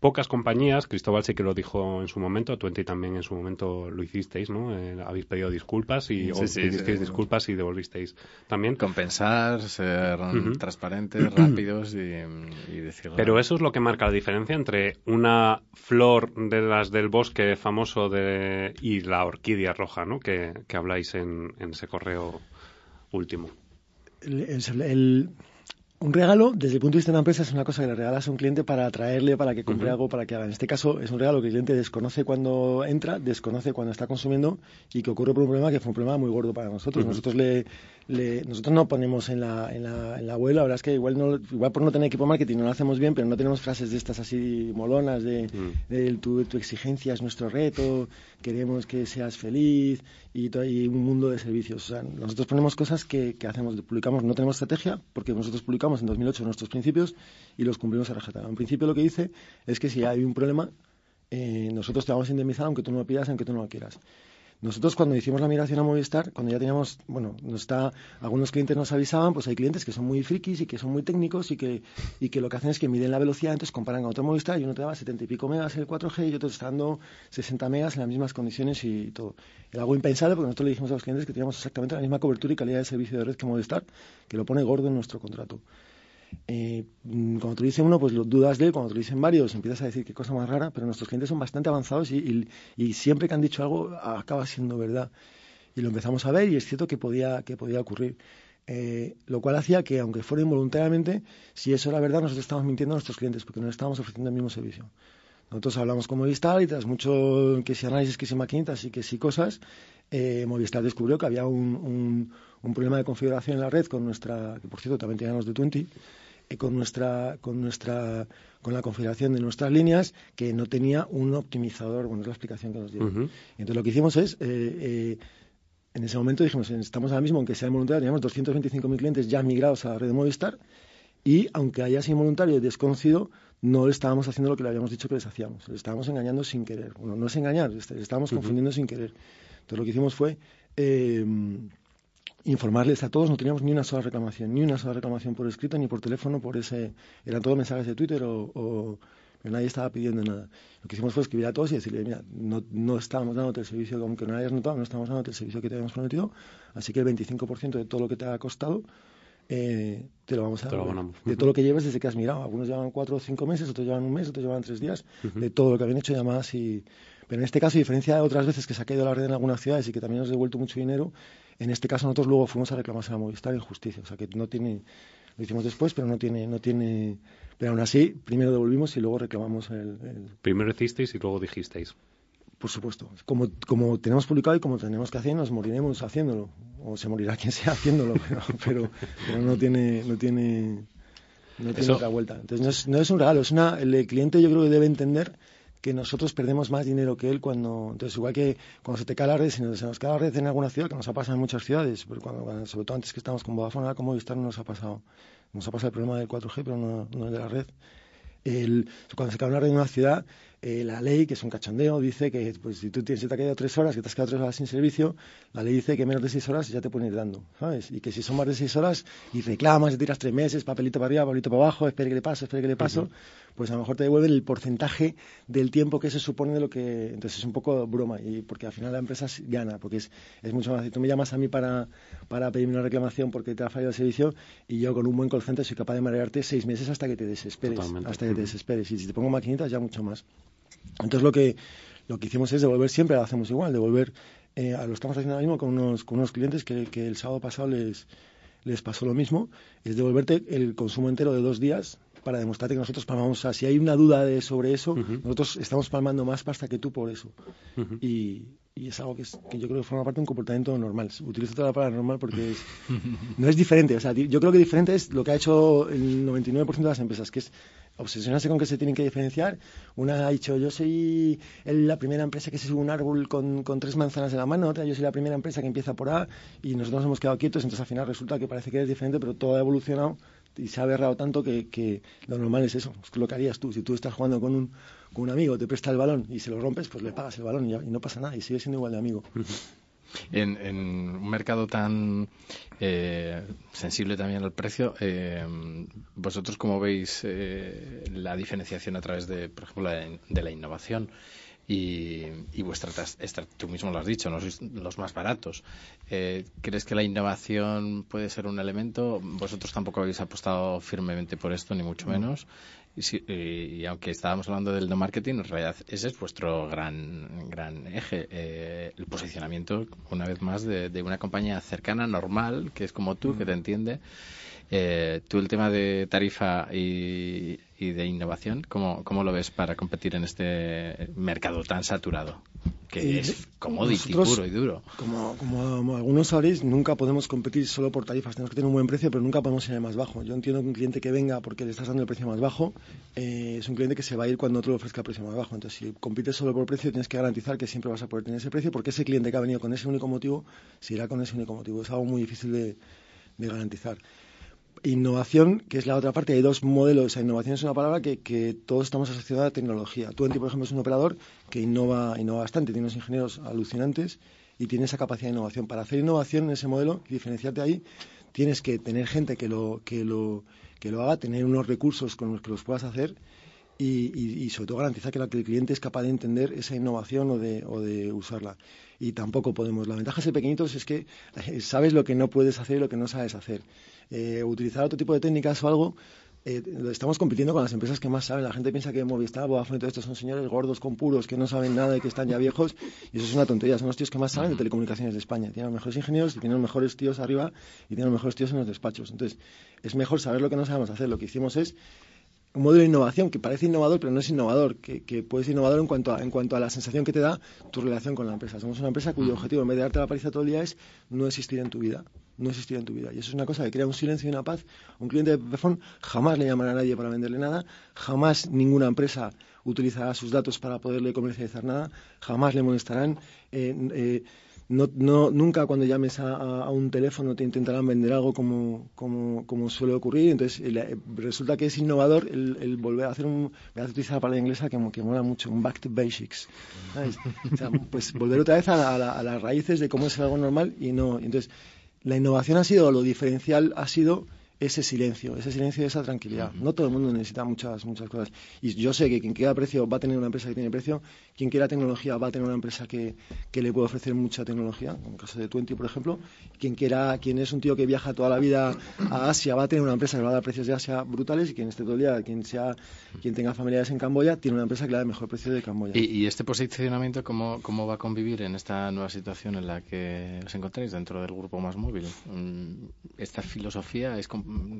pocas compañías, Cristóbal sí que lo dijo en su momento, Twenty también en su momento lo hicisteis, ¿no? Eh, habéis pedido disculpas y disculpas y devolvisteis también. Compensar, ser transparentes, [CLEARS THROAT] rápidos y, decirlo. Pero eso es lo que marca la diferencia entre una flor de las del bosque famoso de, y la orquídea roja, ¿no? Que, habláis en, ese correo último. el un regalo, desde el punto de vista de una empresa, es una cosa que le regalas a un cliente para atraerle, para que compre algo, para que haga. En este caso, es un regalo que el cliente desconoce cuando entra, desconoce cuando está consumiendo y que ocurre por un problema que fue un problema muy gordo para nosotros. Nosotros le, nosotros no ponemos en la, en, la, en la web, la verdad es que igual, no, igual por no tener equipo marketing no lo hacemos bien, pero no tenemos frases de estas así molonas de, tu, tu, exigencia es nuestro reto, queremos que seas feliz y, y un mundo de servicios. O sea, nosotros ponemos cosas que, que hacemos, publicamos, no tenemos estrategia porque nosotros publicamos en 2008 nuestros principios y los cumplimos a rajatabla. En principio lo que dice es que si hay un problema, eh, nosotros te vamos a indemnizar aunque tú no lo pidas, aunque tú no lo quieras. Nosotros cuando hicimos la migración a Movistar, cuando ya teníamos, bueno, nos está, algunos clientes nos avisaban, pues hay clientes que son muy frikis y que son muy técnicos y que, y que lo que hacen es que miden la velocidad, entonces comparan con otro Movistar y uno te da 70 y pico megas el 4G y otro te está dando 60 megas en las mismas condiciones y todo. Era algo impensable porque nosotros le dijimos a los clientes que teníamos exactamente la misma cobertura y calidad de servicio de red que Movistar, que lo pone gordo en nuestro contrato. Eh, cuando te dice uno, pues lo dudas de él, cuando te dicen varios, empiezas a decir qué cosa más rara, pero nuestros clientes son bastante avanzados y, siempre que han dicho algo acaba siendo verdad. Y lo empezamos a ver y es cierto que podía, que podía ocurrir. Eh, lo cual hacía que, aunque fuera involuntariamente, si eso era verdad, nosotros estábamos mintiendo a nuestros clientes porque no les estábamos ofreciendo el mismo servicio. Nosotros hablamos con Movistar y tras mucho que si análisis, que si maquinitas y que si cosas, eh, Movistar descubrió que había un, un, problema de configuración en la red con nuestra, que por cierto también teníamos de 20, con nuestra, con nuestra, con la configuración de nuestras líneas que no tenía un optimizador. Bueno, es la explicación que nos dio. Entonces lo que hicimos es, eh, eh, en ese momento dijimos, estamos ahora mismo, aunque sea involuntario, teníamos 225.000 clientes ya migrados a la red de Movistar y aunque haya sido involuntario y desconocido, no le estábamos haciendo lo que le habíamos dicho que les hacíamos. Le estábamos engañando sin querer. Bueno, no es engañar, le estábamos confundiendo sin querer. Entonces lo que hicimos fue... Eh, informarles a todos, no teníamos ni una sola reclamación, ni una sola reclamación por escrito ni por teléfono, por ese, eran todos mensajes de Twitter o, pero nadie estaba pidiendo nada. Lo que hicimos fue escribir a todos y decirle, mira, no, no estábamos dándote el servicio, aunque no lo hayas notado, no estamos dándote el servicio que te habíamos prometido, así que el 25% de todo lo que te ha costado eh, te lo vamos a dar. De todo lo que lleves desde que has mirado. Algunos llevan cuatro o cinco meses, otros llevan un mes, otros llevan tres días, de todo lo que habían hecho llamadas y... Pero en este caso, a diferencia de otras veces que se ha caído la red en algunas ciudades y que también nos ha devuelto mucho dinero, en este caso nosotros luego fuimos a reclamarse a Movistar en justicia, o sea que no tiene, lo hicimos después, pero no tiene, no tiene, pero aún así primero devolvimos y luego reclamamos el. Primero hicisteis y luego dijisteis. Por supuesto, como, como tenemos publicado y como tenemos que hacer, nos moriremos haciéndolo, o se morirá [LAUGHS] quien sea haciéndolo, pero, pero, no tiene, no tiene, no tiene otra vuelta. Entonces no es, no es un regalo, es una, el cliente yo creo que debe entender que nosotros perdemos más dinero que él cuando. Entonces, igual que cuando se te cae la red, si se nos cae la red en alguna ciudad, que nos ha pasado en muchas ciudades, pero cuando, sobre todo antes que estábamos con Vodafone, ahora como Movistar no nos ha pasado. Nos ha pasado el problema del 4G, pero no, no el de la red. El, cuando se cae una red en una ciudad, eh, la ley, que es un cachondeo, dice que pues, si tú tienes, si te ha quedado tres horas, que te has quedado tres horas sin servicio, la ley dice que menos de seis horas ya te pueden ir dando, ¿sabes? Y que si son más de seis horas y reclamas, y tiras tres meses, papelito para arriba, papelito para abajo, espere que le pase, espere que le paso, pues a lo mejor te devuelven el porcentaje del tiempo que se supone de lo que... Entonces es un poco broma, y porque al final la empresa gana, porque es, es mucho más... Si tú me llamas a mí para, para pedirme una reclamación porque te ha fallado el servicio y yo con un buen call soy capaz de marearte seis meses hasta que te desesperes, hasta que te desesperes. Y si te pongo maquinitas ya mucho más. Entonces lo que, lo que hicimos es devolver siempre, lo hacemos igual, devolver, eh, lo estamos haciendo ahora mismo con unos, con unos clientes que, que el sábado pasado les, les pasó lo mismo, es devolverte el consumo entero de dos días para demostrarte que nosotros palmamos. O sea, si hay una duda de, sobre eso, nosotros estamos palmando más pasta que tú por eso. y, y, es algo que, es, que, yo creo que forma parte de un comportamiento normal. Utilizo toda la palabra normal porque es, [LAUGHS] no es diferente. O sea, yo creo que diferente es lo que ha hecho el 99% de las empresas, que es obsesionarse con que se tienen que diferenciar. Una ha dicho, yo soy la primera empresa que se sube un árbol con, con, tres manzanas en la mano, otra yo soy la primera empresa que empieza por A, y nosotros nos hemos quedado quietos, entonces al final resulta que parece que eres diferente, pero todo ha evolucionado y se ha aberrado tanto que, que lo normal es eso, es lo que harías tú. Si tú estás jugando con un, con un amigo, te presta el balón y se lo rompes, pues le pagas el balón y, y no pasa nada, y sigue siendo igual de amigo. En, en, un mercado tan eh, sensible también al precio, eh, ¿vosotros cómo veis eh, la diferenciación a través de, por ejemplo, de la innovación? Y, y vuestra, tú mismo lo has dicho, no sois los más baratos. ¿Crees que la innovación puede ser un elemento? Vosotros tampoco habéis apostado firmemente por esto, ni mucho menos. Y, aunque estábamos hablando del no marketing, en realidad ese es vuestro gran, gran eje. Eh, el posicionamiento, una vez más, de, de, una compañía cercana, normal, que es como tú, que te entiende. Eh, tú el tema de tarifa y, de innovación, ¿cómo, ¿cómo, lo ves para competir en este mercado tan saturado? Que es commodity puro y duro. Como, como, algunos sabréis, nunca podemos competir solo por tarifas. Tenemos que tener un buen precio, pero nunca podemos ir más bajo. Yo entiendo que un cliente que venga porque le estás dando el precio más bajo eh, es un cliente que se va a ir cuando otro le ofrezca el precio más bajo. Entonces, si compites solo por precio, tienes que garantizar que siempre vas a poder tener ese precio porque ese cliente que ha venido con ese único motivo se irá con ese único motivo. Es algo muy difícil de, de garantizar. Innovación, que es la otra parte, hay dos modelos. innovación es una palabra que, que todos estamos asociados a tecnología. Twenty, por ejemplo, es un operador que innova, innova bastante, tiene unos ingenieros alucinantes y tiene esa capacidad de innovación. Para hacer innovación en ese modelo diferenciarte ahí, tienes que tener gente que lo, que lo, que lo haga, tener unos recursos con los que los puedas hacer y, sobre todo garantizar que, el cliente es capaz de entender esa innovación o de, o de usarla. Y tampoco podemos. La ventaja de ser pequeñitos es que eh, sabes lo que no puedes hacer y lo que no sabes hacer. Eh, utilizar otro tipo de técnicas o algo eh, estamos compitiendo con las empresas que más saben. La gente piensa que Movistar, Vodafone y todo esto son señores gordos con puros que no saben nada y que están ya viejos. Y eso es una tontería. Son los tíos que más saben de telecomunicaciones de España. Tienen los mejores ingenieros y tienen los mejores tíos arriba y tienen los mejores tíos en los despachos. Entonces, es mejor saber lo que no sabemos hacer. Lo que hicimos es un modelo de innovación que parece innovador, pero no es innovador, que, que puede ser innovador en cuanto, a, en cuanto a la sensación que te da tu relación con la empresa. Somos una empresa cuyo objetivo, en vez de darte la paliza todo el día, es no existir en tu vida. No existir en tu vida. Y eso es una cosa que crea un silencio y una paz. Un cliente de Pepefon jamás le llamará a nadie para venderle nada, jamás ninguna empresa utilizará sus datos para poderle comercializar nada, jamás le molestarán. Eh, eh, no, no, nunca cuando llames a, un teléfono te intentarán vender algo como, como, suele ocurrir. Entonces, eh, resulta que es innovador el, volver a hacer un. Voy a utilizar la palabra inglesa que, que mola mucho, un back to basics. pues volver otra vez a, a, las raíces de cómo es algo normal y no. Entonces, la innovación ha sido, lo diferencial ha sido ese silencio, ese silencio y esa tranquilidad. No todo el mundo necesita muchas, muchas cosas. Y yo sé que quien quiera precio va a tener una empresa que tiene precio, quien quiera tecnología va a tener una empresa que, que le puede ofrecer mucha tecnología, en el caso de Twenty, por ejemplo. Quien quiera, quien es un tío que viaja toda la vida a Asia, va a tener una empresa que va a dar precios de Asia brutales y quien esté todo el día, quien sea, quien tenga familiares en Camboya, tiene una empresa que le da el mejor precio de Camboya. ¿Y, este posicionamiento cómo, cómo va a convivir en esta nueva situación en la que os encontráis dentro del grupo más móvil? Mm, ¿Esta filosofía es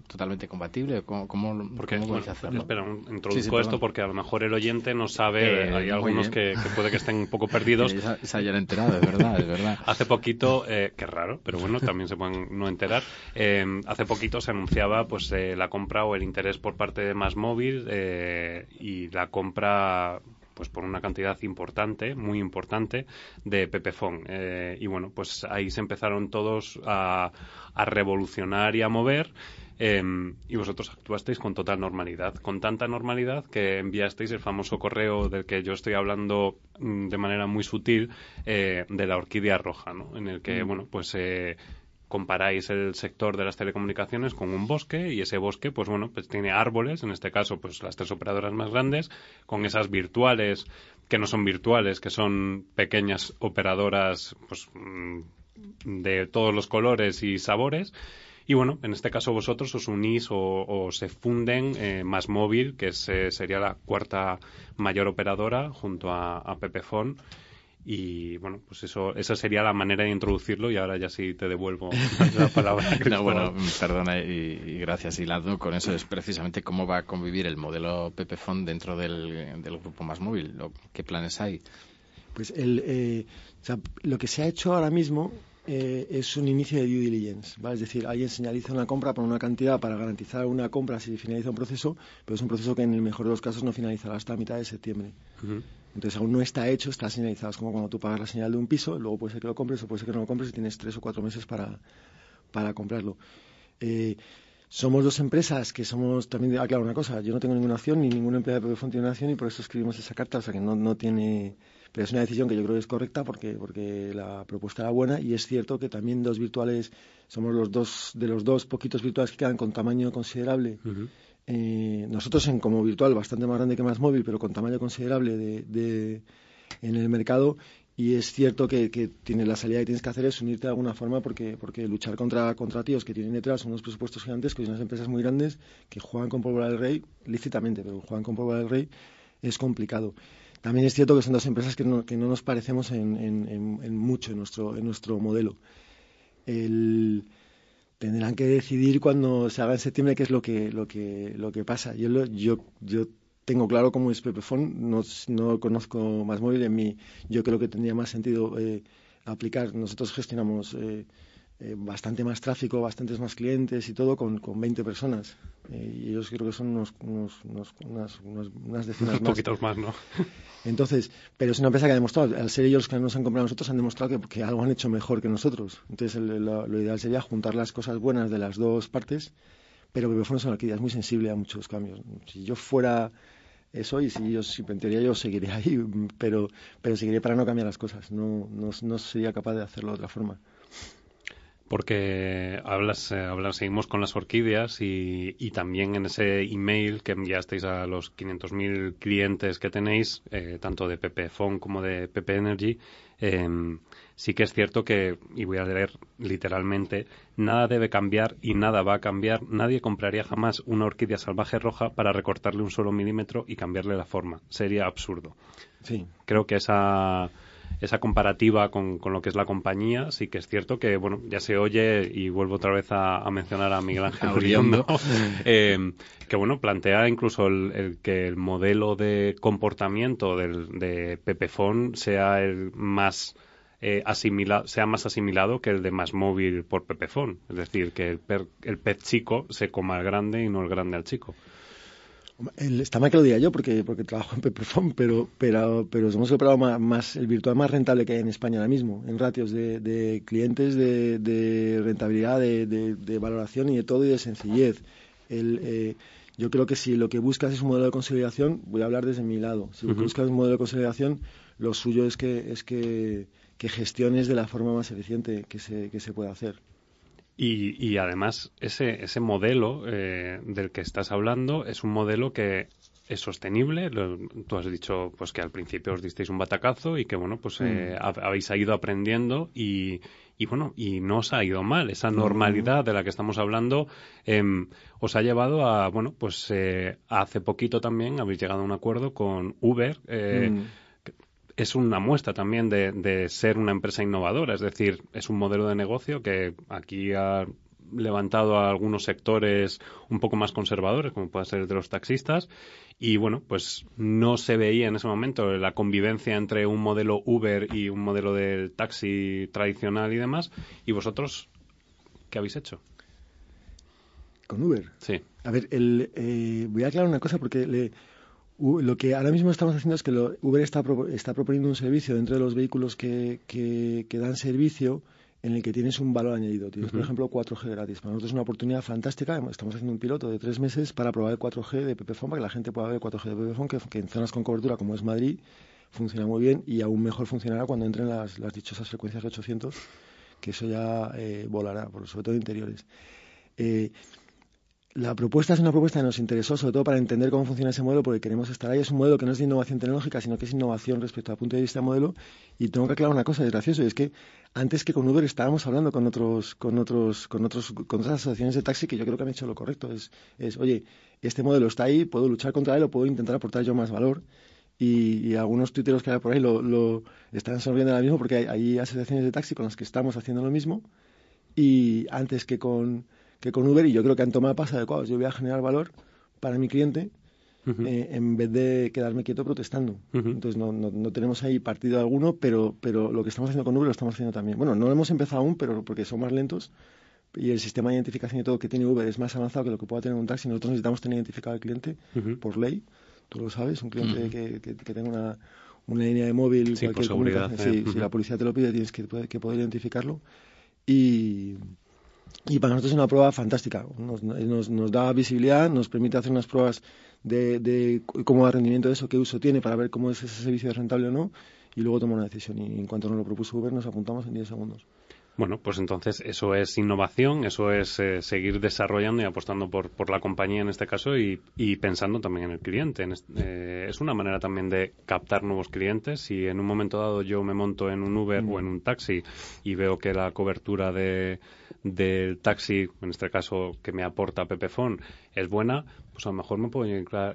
totalmente compatible? ¿Cómo, cómo, porque, hacerlo? Espera, introduzco esto porque a lo mejor el oyente no sabe, eh, hay algunos que, puede que estén un poco perdidos. [LAUGHS] se, hayan enterado, es verdad, es verdad. [LAUGHS] hace poquito, eh, qué raro, pero bueno, también se pueden no enterar, eh, hace poquito se anunciaba pues eh, la compra o el interés por parte de Más Móvil y la compra pues por una cantidad importante, muy importante, de Pepefon. y bueno, pues ahí se empezaron todos a, a revolucionar y a mover Em, y vosotros actuasteis con total normalidad, con tanta normalidad que enviasteis el famoso correo del que yo estoy hablando mm, de manera muy sutil eh, de la orquídea roja, ¿no? En el que, mm. bueno, pues eh, comparáis el sector de las telecomunicaciones con un bosque y ese bosque, pues bueno, pues tiene árboles, en este caso, pues las tres operadoras más grandes, con esas virtuales que no son virtuales, que son pequeñas operadoras, pues mm, de todos los colores y sabores y bueno, en este caso vosotros os unís o, se funden eh, Más Móvil, que eh, sería la cuarta mayor operadora junto a, a Pepefon. Y bueno, pues eso, esa sería la manera de introducirlo y ahora ya sí te devuelvo [LAUGHS] la palabra. [LAUGHS] no, bueno, perdona y, gracias, Hilado. Con eso es precisamente cómo va a convivir el modelo Pepefon dentro del, grupo Más Móvil. ¿Qué planes hay? Pues el, eh, lo que se ha hecho ahora mismo eh, es un inicio de due diligence. Es decir, alguien señaliza una compra por una cantidad para garantizar una compra si finaliza un proceso, pero es un proceso que en el mejor de los casos no finalizará hasta mitad de septiembre. Entonces aún no está hecho, está señalizado. Es como cuando tú pagas la señal de un piso, luego puede ser que lo compres o puede ser que no lo compres y tienes tres o cuatro meses para, para comprarlo. Eh, somos dos empresas que somos, también, ah, claro, una cosa, yo no tengo ninguna acción, ni ningún empleado de tiene una acción y por eso escribimos esa carta, o sea que no, no tiene pero es una decisión que yo creo que es correcta porque, porque la propuesta era buena y es cierto que también dos virtuales, somos los dos de los dos poquitos virtuales que quedan con tamaño considerable. Eh, nosotros en como virtual bastante más grande que más móvil, pero con tamaño considerable de, en el mercado y es cierto que, que tiene la salida que tienes que hacer es unirte de alguna forma porque, porque luchar contra, contra tíos que tienen detrás unos presupuestos gigantescos y unas empresas muy grandes que juegan con pólvora del rey, lícitamente, pero juegan con pólvora del rey, es complicado. También es cierto que son dos empresas que no, que no nos parecemos en, en, mucho en nuestro, en nuestro modelo. El, tendrán que decidir cuando se haga en septiembre qué es lo que, lo que, lo que pasa. Yo, yo, yo tengo claro cómo es Pepefon, no, no conozco más móvil. En mí yo creo que tendría más sentido eh, aplicar. Nosotros gestionamos eh, eh, bastante más tráfico, bastantes más clientes y todo con, con 20 personas. y ellos creo que son unos, unos, unas, unas, [LAUGHS] decenas más. poquitos más, ¿no? [LAUGHS] Entonces, pero es una empresa que ha demostrado, al ser ellos los que nos han comprado a nosotros, han demostrado que, que algo han hecho mejor que nosotros. Entonces, lo ideal sería juntar las cosas buenas de las dos partes pero Pepefon es una es muy sensible a muchos cambios. Si yo fuera eso y si yo si en teoría yo seguiría [LAUGHS] ahí, pero pero seguiré para no cambiar las cosas. No, no, no sería capaz de hacerlo de otra forma. Porque hablas, eh, seguimos con las orquídeas y, y, también en ese email que enviasteis a los 500.000 clientes que tenéis, eh, tanto de Pepefon como de Pepe Energy, eh, sí que es cierto que, y voy a leer literalmente, nada debe cambiar y nada va a cambiar. Nadie compraría jamás una orquídea salvaje roja para recortarle un solo milímetro y cambiarle la forma. Sería absurdo. Sí. Creo que esa esa comparativa con, con, lo que es la compañía, sí que es cierto que, bueno, ya se oye, y vuelvo otra vez a, mencionar a Miguel Ángel Uriondo, [LAUGHS] eh, que, bueno, plantea incluso el, que el modelo de comportamiento del, de Pepefon sea el más eh, sea más asimilado que el de más móvil por Pepefon. Es decir, que el, el pez chico se coma al grande y no el grande al chico. Está mal que lo diga yo porque, porque trabajo en Pepefon, pero, pero, pero hemos comprado más, el virtual más rentable que hay en España ahora mismo, en ratios de, clientes, de, rentabilidad, de, valoración y de todo y de sencillez. El, eh, yo creo que si lo que buscas es un modelo de consolidación, voy a hablar desde mi lado, si lo que buscas es un modelo de consolidación, lo suyo es que, es que que gestiones de la forma más eficiente que se, que se pueda hacer. Y, y además, ese, ese modelo eh, del que estás hablando es un modelo que es sostenible. tú has dicho pues que al principio os disteis un batacazo y que bueno pues eh, mm. habéis ido aprendiendo y, y, bueno y no os ha ido mal. Esa normalidad de la que estamos hablando em, os ha llevado a bueno pues eh, hace poquito también habéis llegado a un acuerdo con Uber. Mm es una muestra también de, ser una empresa innovadora, es decir, es un modelo de negocio que aquí ha levantado a algunos sectores un poco más conservadores, como puede ser el de los taxistas, y bueno, pues no se veía en ese momento la convivencia entre un modelo Uber y un modelo de taxi tradicional y demás. ¿Y vosotros qué habéis hecho? Con Uber. Sí. A ver, el, eh, voy a aclarar una cosa porque le, lo que ahora mismo estamos haciendo es que Uber está, está, proponiendo un servicio dentro de los vehículos que, que, dan servicio en el que tienes un valor añadido. Tienes, por ejemplo, 4G gratis. Para nosotros es una oportunidad fantástica. Estamos haciendo un piloto de tres meses para probar el 4G de Pepephone, para que la gente pueda ver el 4G de Pepephone, que, que en zonas con cobertura como es Madrid funciona muy bien y aún mejor funcionará cuando entren las, las dichosas frecuencias de 800, que eso ya eh, volará, sobre todo interiores. Eh, la propuesta es una propuesta que nos interesó, sobre todo para entender cómo funciona ese modelo, porque queremos estar ahí. Es un modelo que no es de innovación tecnológica, sino que es innovación respecto al punto de vista de modelo. Y tengo que aclarar una cosa, es gracioso, y es que antes que con Uber estábamos hablando con otros, con otros, con otros, con otras asociaciones de taxi que yo creo que han hecho lo correcto. Es, es oye, este modelo está ahí, puedo luchar contra él o puedo intentar aportar yo más valor. Y, algunos tuiteros que hay por ahí lo, lo están sonriendo ahora mismo porque hay, hay asociaciones de taxi con las que estamos haciendo lo mismo. Y antes que con que con Uber y yo creo que han tomado pasos adecuados. Yo voy a generar valor para mi cliente eh, en vez de quedarme quieto protestando. Entonces no, no, tenemos ahí partido alguno, pero, pero lo que estamos haciendo con Uber lo estamos haciendo también. Bueno, no lo hemos empezado aún, pero porque son más lentos y el sistema de identificación y todo que tiene Uber es más avanzado que lo que pueda tener un taxi. Nosotros necesitamos tener identificado al cliente por ley. Tú lo sabes, un cliente que, que, tenga una, una línea de móvil, sí, cualquier seguridad, si la policía te lo pide, tienes que, que poder identificarlo. Y, y para nosotros es una prueba fantástica. Nos, nos, da visibilidad, nos permite hacer unas pruebas de, de cómo va el rendimiento de eso, qué uso tiene para ver cómo es ese servicio rentable o no, y luego tomar una decisión. Y en cuanto nos lo propuso Uber, nos apuntamos en 10 segundos. Bueno, pues entonces eso es innovación, eso es eh, seguir desarrollando y apostando por, por, la compañía en este caso y, y pensando también en el cliente. Eh, es una manera también de captar nuevos clientes. Si en un momento dado yo me monto en un Uber o en un taxi y veo que la cobertura de, del taxi, en este caso que me aporta Pepefon, es buena, pues a lo mejor me puedo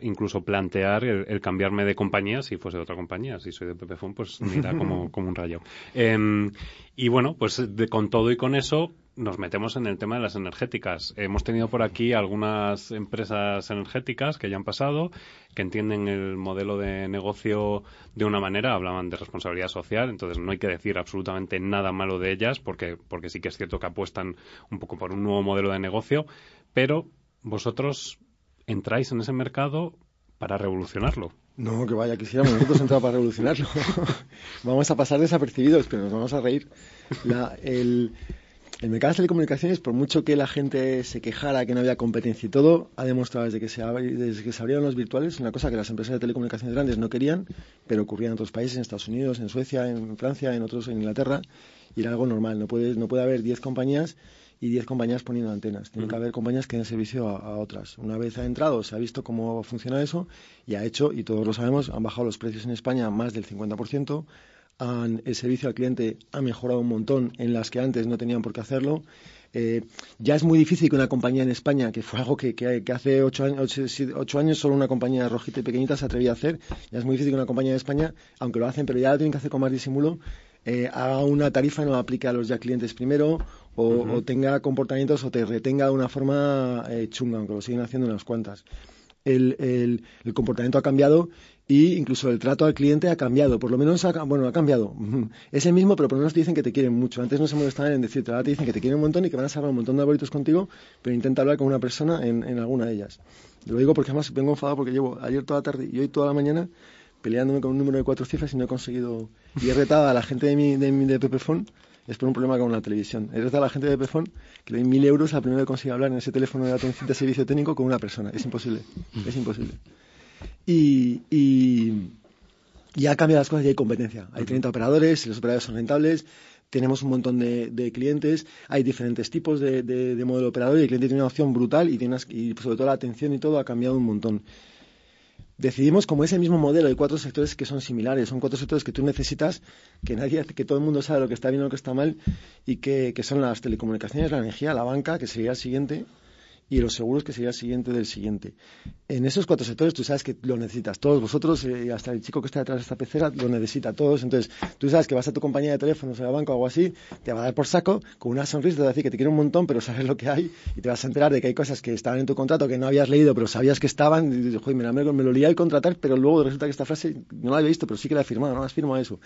incluso plantear el, cambiarme de compañía si fuese de otra compañía. Si soy de Pepefon, pues me irá como, [LAUGHS] como un rayo. Em, y bueno, pues con todo y con eso nos metemos en el tema de las energéticas. Hemos tenido por aquí algunas empresas energéticas que ya han pasado, que entienden el modelo de negocio de una manera, hablaban de responsabilidad social, entonces no hay que decir absolutamente nada malo de ellas, porque, porque sí que es cierto que apuestan un poco por un nuevo modelo de negocio, pero vosotros entráis en ese mercado para revolucionarlo. No, que vaya, quisiéramos nosotros entrar para revolucionarlo. [LAUGHS] vamos a pasar desapercibidos, pero nos vamos a reír. el, el mercado de telecomunicaciones, por mucho que la gente se quejara que no había competencia y todo, ha demostrado desde que se, desde que se abrieron los virtuales una cosa que las empresas de telecomunicaciones grandes no querían, pero ocurría en otros países, en Estados Unidos, en Suecia, en Francia, en otros, en Inglaterra, y era algo normal. No puede, no puede haber 10 compañías y 10 compañías poniendo antenas. Tiene que haber compañías que den servicio a, a, otras. Una vez ha entrado, se ha visto cómo funciona eso y ha hecho, y todos lo sabemos, han bajado los precios en España más del 50% el servicio al cliente ha mejorado un montón en las que antes no tenían por qué hacerlo. Eh, ya es muy difícil que una compañía en España, que fue algo que, hace ocho años, ocho, años solo una compañía rojita y pequeñita se atrevía a hacer, ya es muy difícil que una compañía en España, aunque lo hacen, pero ya lo tienen que hacer con más disimulo, eh, haga una tarifa y no la aplique a los ya clientes primero, o, tenga comportamientos o te retenga de una forma eh, chunga, aunque lo siguen haciendo unas cuantas. el, comportamiento ha cambiado y incluso el trato al cliente ha cambiado, por lo menos ha, bueno, ha cambiado. Es el mismo, pero por lo menos te dicen que te quieren mucho. Antes no se molestaban en decirte, ahora te dicen que te quieren un montón y que van a sacar un montón de arbolitos contigo, pero intenta hablar con una persona en, en alguna de ellas. Lo digo porque además vengo enfadado porque llevo ayer toda la tarde y hoy toda la mañana peleándome con un número de cuatro cifras y no he conseguido. Y he retado a la gente de mi, de, de Pepefon, es por un problema con la televisión. Retado a la gente de Pepefon que le doy mil euros al primero que consiga hablar en ese teléfono de atención de servicio técnico con una persona. Es imposible. Es imposible y, y, ya cambiado las cosas y hay competencia. Hay 30 operadores, los operadores son rentables, tenemos un montón de, clientes, hay diferentes tipos de, de, modelo operador y el cliente tiene una opción brutal y, tiene y sobre todo la atención y todo ha cambiado un montón. Decidimos como ese mismo modelo de cuatro sectores que son similares, son cuatro sectores que tú necesitas, que nadie, que todo el mundo sabe lo que está bien y lo que está mal y que, que son las telecomunicaciones, la energía, la banca, que sería el siguiente, y los seguros que sería el siguiente del siguiente. En esos cuatro sectores tú sabes que lo necesitas todos, vosotros y eh, hasta el chico que está detrás de esta pecera lo necesita todos. Entonces tú sabes que vas a tu compañía de teléfonos, a la banca o algo así, te va a dar por saco, con una sonrisa te va a decir que te quiere un montón, pero sabes lo que hay y te vas a enterar de que hay cosas que estaban en tu contrato que no habías leído, pero sabías que estaban. Y dices, joder, me lo lié al contratar, pero luego resulta que esta frase no la había visto, pero sí que la he firmado, no has firmado eso.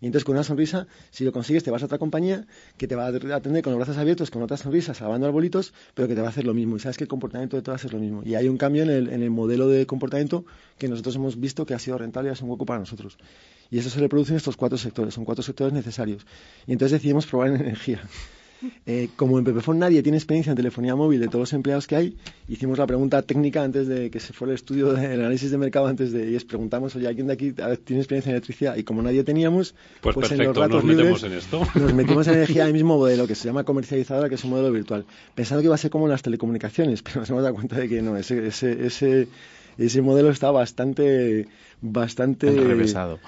Y entonces con una sonrisa, si lo consigues, te vas a otra compañía que te va a atender con los brazos abiertos, con otras sonrisas, lavando arbolitos, pero que te va a hacer lo mismo. Y sabes que el comportamiento de todas es lo mismo. Y hay un cambio en el, en el modelo de comportamiento que nosotros hemos visto que ha sido rentable y sido un hueco para nosotros. Y eso se le produce en estos cuatro sectores. Son cuatro sectores necesarios. Y entonces decidimos probar en energía. Eh, como en Pepefon nadie tiene experiencia en telefonía móvil de todos los empleados que hay, hicimos la pregunta técnica antes de que se fuera el estudio del análisis de mercado antes de y les preguntamos, oye, ¿alguien de aquí tiene experiencia en electricidad? Y como nadie teníamos, pues, pues en los ratos nos libres en esto. nos metimos en energía el mismo modelo que se llama comercializadora, que es un modelo virtual, pensando que iba a ser como en las telecomunicaciones, pero nos hemos dado cuenta de que no, ese, ese, ese ese modelo está bastante bastante revesado.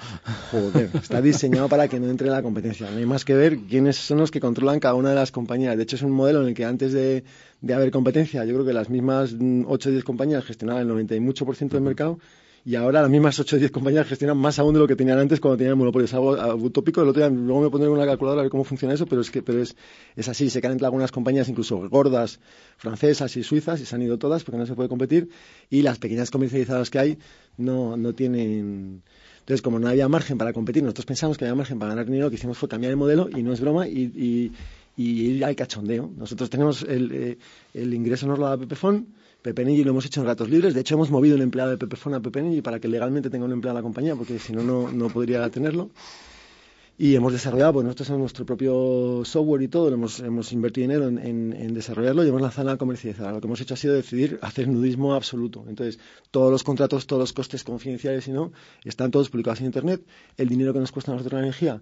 Joder, está diseñado para que no entre la competencia. No hay más que ver quiénes son los que controlan cada una de las compañías. De hecho, es un modelo en el que antes de, de haber competencia, yo creo que las mismas 8 o 10 compañías gestionaban el 90 y mucho por ciento del mercado y ahora las mismas 8 o 10 compañías gestionan más aún de lo que tenían antes cuando tenían monopolio. Es algo, utópico, luego me pondré una calculadora a ver cómo funciona eso, pero es que pero es, es así. Se caen entre algunas compañías, incluso gordas, francesas y suizas, y se han ido todas porque no se puede competir, y las pequeñas comercializadas que hay no, no tienen... Entonces, como no había margen para competir, nosotros pensamos que había margen para ganar dinero, lo que hicimos fue cambiar el modelo, y no es broma, y, y, ir al cachondeo. Nosotros tenemos el, eh, el ingreso nos lo da Pepefon, Pepenilli lo hemos hecho en ratos libres. De hecho, hemos movido un empleado de Pepefon a Pepenilli para que legalmente tenga un empleado en la compañía, porque si no, no podría tenerlo. Y hemos desarrollado, pues nosotros tenemos nuestro propio software y todo, hemos, hemos invertido dinero en, en, desarrollarlo y hemos lanzado a comercializar. Lo que hemos hecho ha sido decidir hacer nudismo absoluto. Entonces, todos los contratos, todos los costes confidenciales y no, están todos publicados en Internet. El dinero que nos cuesta a nosotros la energía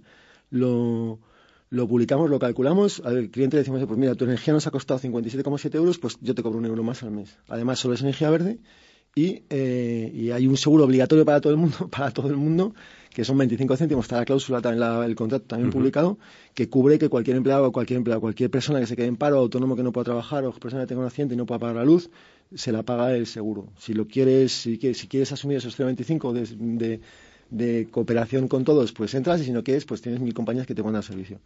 lo, lo publicamos, lo calculamos, al cliente le decimos, pues mira, tu energía nos ha costado 57,7 euros, pues yo te cobro un euro más al mes. Además, solo es energía verde y, eh, y hay un seguro obligatorio para todo el mundo, [LAUGHS] para todo el mundo, que son 25 céntimos, está la cláusula, también la, el contrato también publicado, que cubre que cualquier empleado, cualquier empleado, cualquier persona que se quede en paro, autónomo que no pueda trabajar o persona que tenga un accidente y no pueda pagar la luz, se la paga el seguro. Si lo quieres, si, si quieres asumir esos 0,25 de, de, de cooperación con todos, pues entras y si no quieres, pues tienes mil compañías que te van a dar servicio.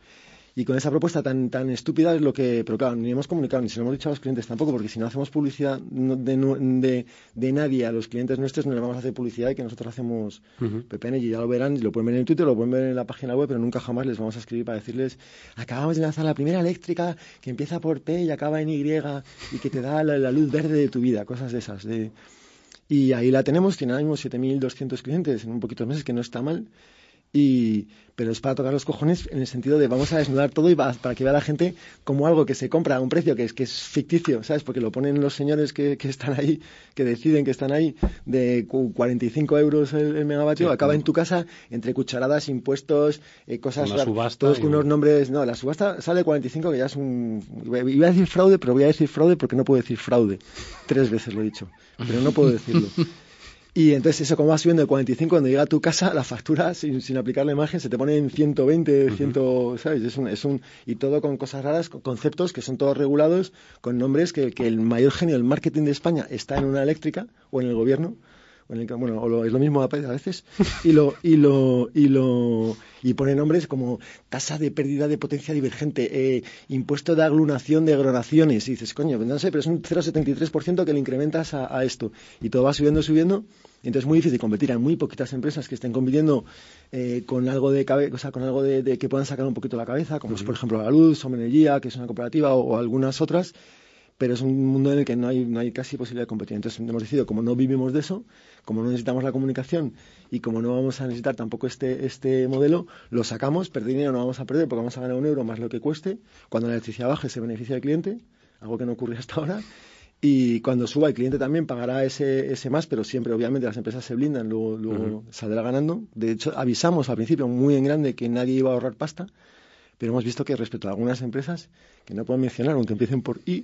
Y con esa propuesta tan, tan estúpida es lo que, pero claro, ni hemos comunicado, ni se lo hemos dicho a los clientes tampoco, porque si no hacemos publicidad de, de, de nadie a los clientes nuestros, no le vamos a hacer publicidad y que nosotros hacemos uh y ya lo verán, lo pueden ver en Twitter, lo pueden ver en la página web, pero nunca jamás les vamos a escribir para decirles, acabamos de lanzar la primera eléctrica que empieza por P y acaba en Y y que te da la, la luz verde de tu vida, cosas de esas. De... Y ahí la tenemos, tiene ahora mismo 7.200 clientes en un poquito de meses, que no está mal. Y, pero es para tocar los cojones en el sentido de vamos a desnudar todo y va, para que vea la gente como algo que se compra a un precio que es, que es ficticio, ¿sabes? Porque lo ponen los señores que, que están ahí, que deciden que están ahí, de 45 euros el, el megavatio, sí, acaba en tu casa entre cucharadas, impuestos, eh, cosas raras, todos con unos nombres. No, la subasta sale 45, que ya es un. Iba a decir fraude, pero voy a decir fraude porque no puedo decir fraude. Tres veces lo he dicho, pero no puedo decirlo. [LAUGHS] Y entonces eso como va subiendo de 45, cuando llega a tu casa, la factura, sin, sin aplicar la imagen, se te pone en 120, uh -huh. 100, ¿sabes? Es un, es un, y todo con cosas raras, con conceptos que son todos regulados, con nombres que, que el mayor genio del marketing de España está en una eléctrica o en el gobierno. O en el, bueno, o lo, es lo mismo a veces, y lo, y lo, y lo, y pone nombres como tasa de pérdida de potencia divergente, eh, impuesto de aglunación de agronaciones, y dices, coño, no sé, pero es un 0,73% que le incrementas a, a, esto, y todo va subiendo, subiendo, y entonces es muy difícil competir, hay muy poquitas empresas que estén compitiendo eh, con algo de o sea, con algo de, de, que puedan sacar un poquito la cabeza, como uh -huh. es, por ejemplo la luz, Som Energía, que es una cooperativa, o, o algunas otras, pero es un mundo en el que no hay, no hay casi posibilidad de competir. Entonces hemos decidido, como no vivimos de eso, como no necesitamos la comunicación y como no vamos a necesitar tampoco este, este modelo, lo sacamos, perder dinero no vamos a perder porque vamos a ganar un euro más lo que cueste. Cuando la electricidad baje se beneficia el cliente, algo que no ocurre hasta ahora. Y cuando suba el cliente también pagará ese, ese más, pero siempre obviamente las empresas se blindan, luego, luego uh -huh. saldrá ganando. De hecho, avisamos al principio muy en grande que nadie iba a ahorrar pasta pero hemos visto que respecto a algunas empresas que no puedo mencionar, aunque empiecen por I,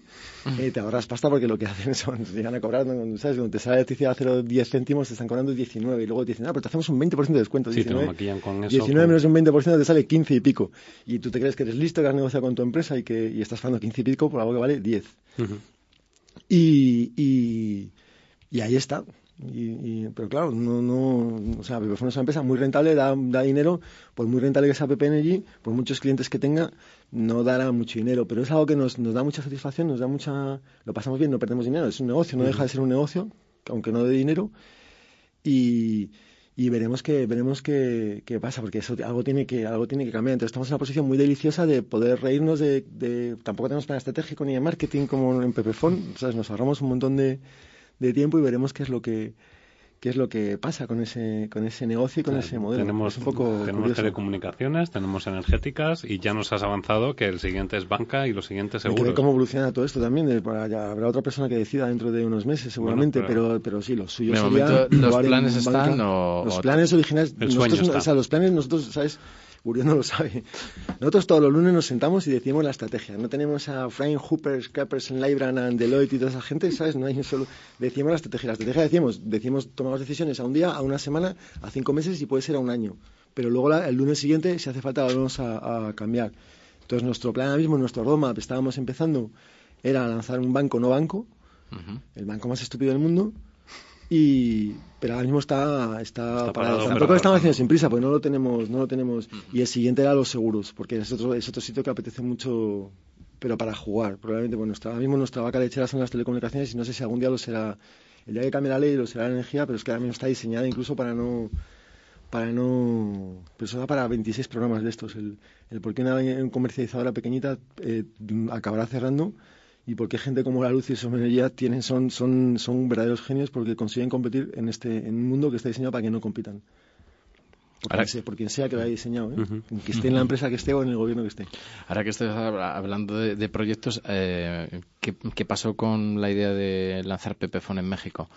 eh, te ahorras pasta porque lo que hacen [LAUGHS] son, te llegan a cobrar, ¿sabes? Cuando te sale electricidad a 0,10 céntimos te están cobrando 19 y luego te dicen, ah, pero te hacemos un 20% de descuento. Sí, 19, te lo con eso. 19 menos un 20% te sale 15 y pico. Y tú te crees que eres listo, que has negociado con tu empresa y que y estás pagando 15 y pico por algo que vale 10. Uh -huh. y, y, y ahí está. Y, y, pero claro, no, no, o sea, Pepefon es una empresa muy rentable, da, da dinero, por muy rentable que sea PP Energy, por muchos clientes que tenga, no dará mucho dinero, pero es algo que nos, nos da mucha satisfacción, nos da mucha, lo pasamos bien, no perdemos dinero, es un negocio, no deja de ser un negocio, aunque no de dinero, y, y veremos qué veremos qué, qué pasa porque eso algo tiene que algo tiene que cambiar entonces estamos en una posición muy deliciosa de poder reírnos de, de tampoco tenemos plan estratégico ni de marketing como en Pepefon ¿sabes? nos ahorramos un montón de de tiempo y veremos qué es lo que qué es lo que pasa con ese con ese negocio y con claro, ese modelo. Tenemos, un poco tenemos telecomunicaciones, tenemos energéticas y ya nos has avanzado que el siguiente es banca y los siguientes seguros. cómo evoluciona todo esto también. De, para, ya, habrá otra persona que decida dentro de unos meses seguramente, bueno, pero, pero, pero, sí, los suyos sería los planes están o, los planes originales. Nosotros, o sea, los planes nosotros, ¿sabes? Uriel no lo sabe. Nosotros todos los lunes nos sentamos y decimos la estrategia. No tenemos a Frank Hooper, Scrappers, Leibran, Deloitte y toda esa gente, ¿sabes? No hay solo. Decimos la estrategia. La estrategia decimos, decimos, tomamos decisiones a un día, a una semana, a cinco meses y puede ser a un año. Pero luego la, el lunes siguiente, si hace falta, lo vamos a, a, cambiar. Entonces, nuestro plan ahora mismo, nuestro roadmap, estábamos empezando, era lanzar un banco no banco, uh -huh. el banco más estúpido del mundo y pero ahora mismo está está, está parado. parado tampoco lo estamos haciendo sin prisa porque no lo tenemos no lo tenemos. Y el siguiente era los seguros porque es otro es otro sitio que apetece mucho pero para jugar probablemente. Bueno nuestra, ahora mismo nuestra vaca lechera son las telecomunicaciones y no sé si algún día lo será. El día que cambie la ley lo será la energía pero es que ahora mismo está diseñada incluso para no para no pero solo para 26 programas de estos. El, el por qué una comercializadora pequeñita eh, acabará cerrando y porque gente como la luz y Somenería tienen son son son verdaderos genios porque consiguen competir en este en un mundo que está diseñado para que no compitan por, Ahora, quien, sea, por quien sea que lo haya diseñado, ¿eh? uh -huh. que esté en la empresa que esté o en el gobierno que esté. Ahora que estoy hablando de, de proyectos, eh, ¿qué, ¿qué, pasó con la idea de lanzar Pepefon en México?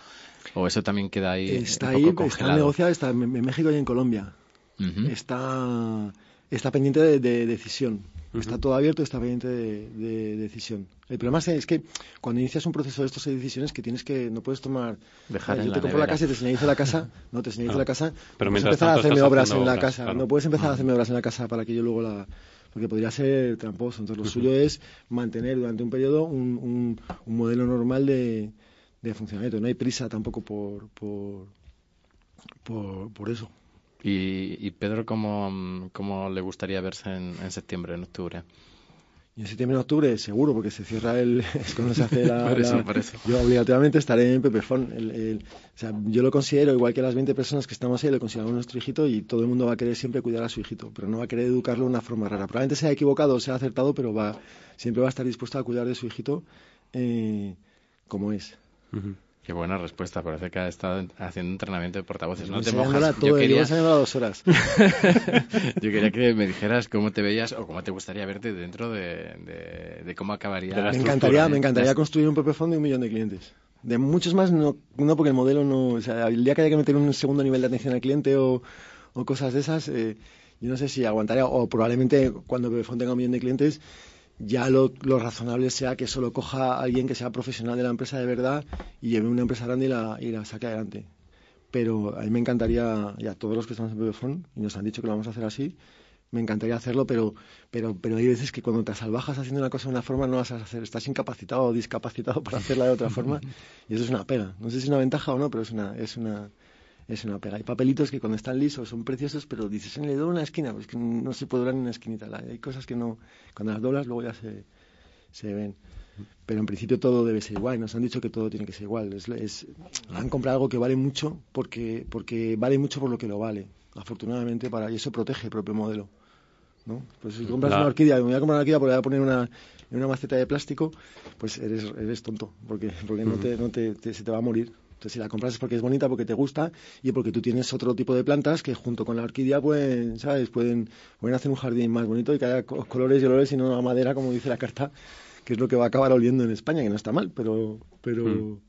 ¿O eso también queda ahí? Está un ahí, está negociado, está en México y en Colombia. Uh -huh. Está está pendiente de, de, decisión. Está todo abierto, está pendiente de, decisión. El problema es que cuando inicias un proceso de estos hay decisiones que tienes que, no puedes tomar. Dejar yo te compro la casa y te señalizo la casa, no te señalizo [LAUGHS] la casa. Pero puedes empezar a hacerme obras en la casa. No puedes empezar a hacerme obras en la casa para que yo luego la porque podría ser tramposo. Entonces, lo suyo es mantener durante un periodo un, un, modelo normal de, de, funcionamiento. No hay prisa tampoco por, por, por eso. ¿Y, Pedro cómo, cómo, le gustaría verse en, en septiembre, en octubre? Y en septiembre, en octubre, seguro, porque se cierra el. Es cuando se hace la. [LAUGHS] por eso, por eso. Yo obligatoriamente estaré en Pepefon. El, o sea, yo lo considero, igual que las 20 personas que estamos ahí, lo consideramos nuestro hijito y todo el mundo va a querer siempre cuidar a su hijito, pero no va a querer educarlo de una forma rara. Probablemente sea equivocado o sea acertado, pero va siempre va a estar dispuesto a cuidar de su hijito eh, como es. Qué buena respuesta, parece que ha estado haciendo entrenamiento de portavoces. No te mojas. Todo, yo quería... dos horas. [LAUGHS] yo quería que me dijeras cómo te veías o cómo te gustaría verte dentro de, de, cómo acabaría. me encantaría, me encantaría construir un PP Fondo y un millón de clientes. De muchos más, no, no porque el modelo no. O sea, el día que haya que meter un segundo nivel de atención al cliente o, o cosas de esas, eh, yo no sé si aguantaría o probablemente cuando Pepefon tenga un millón de clientes ya lo, razonable sea que solo coja a alguien que sea profesional de la empresa de verdad y lleve una empresa grande y la, y la saque adelante. Pero a mí me encantaría, y a todos los que estamos en Pepefon, y nos han dicho que lo vamos a hacer así, me encantaría hacerlo, pero, pero, pero hay veces que cuando te salvajas haciendo una cosa de una forma no vas a hacer, estás incapacitado o discapacitado para hacerla de otra forma, [LAUGHS] y eso es una pega. No sé si es una ventaja o no, pero es una, es una, es una pega. Hay papelitos que cuando están lisos son preciosos, pero dices, en le doy una esquina, pues que no se puede doblar en una esquinita. Hay cosas que no, cuando las doblas luego ya se, se ven. Pero en principio todo debe ser igual. Nos han dicho que todo tiene que ser igual. Es, han comprado algo que vale mucho porque, porque vale mucho por lo que lo vale. Afortunadamente para y eso protege el propio modelo. ¿no? Pues si compras una orquídea, me voy a comprar una orquídea porque voy a poner una, en una maceta de plástico, pues eres, eres tonto, porque, porque no, te, no te, se te va a morir. Entonces, si la compras es porque es bonita, porque te gusta y porque tú tienes otro tipo de plantas que junto con la orquídea pueden, ¿sabes? Pueden, pueden hacer un jardín más bonito y que haya colores y olores y no madera, como dice la carta, que es lo que va a acabar oliendo en España, que no está mal, pero... pero hmm.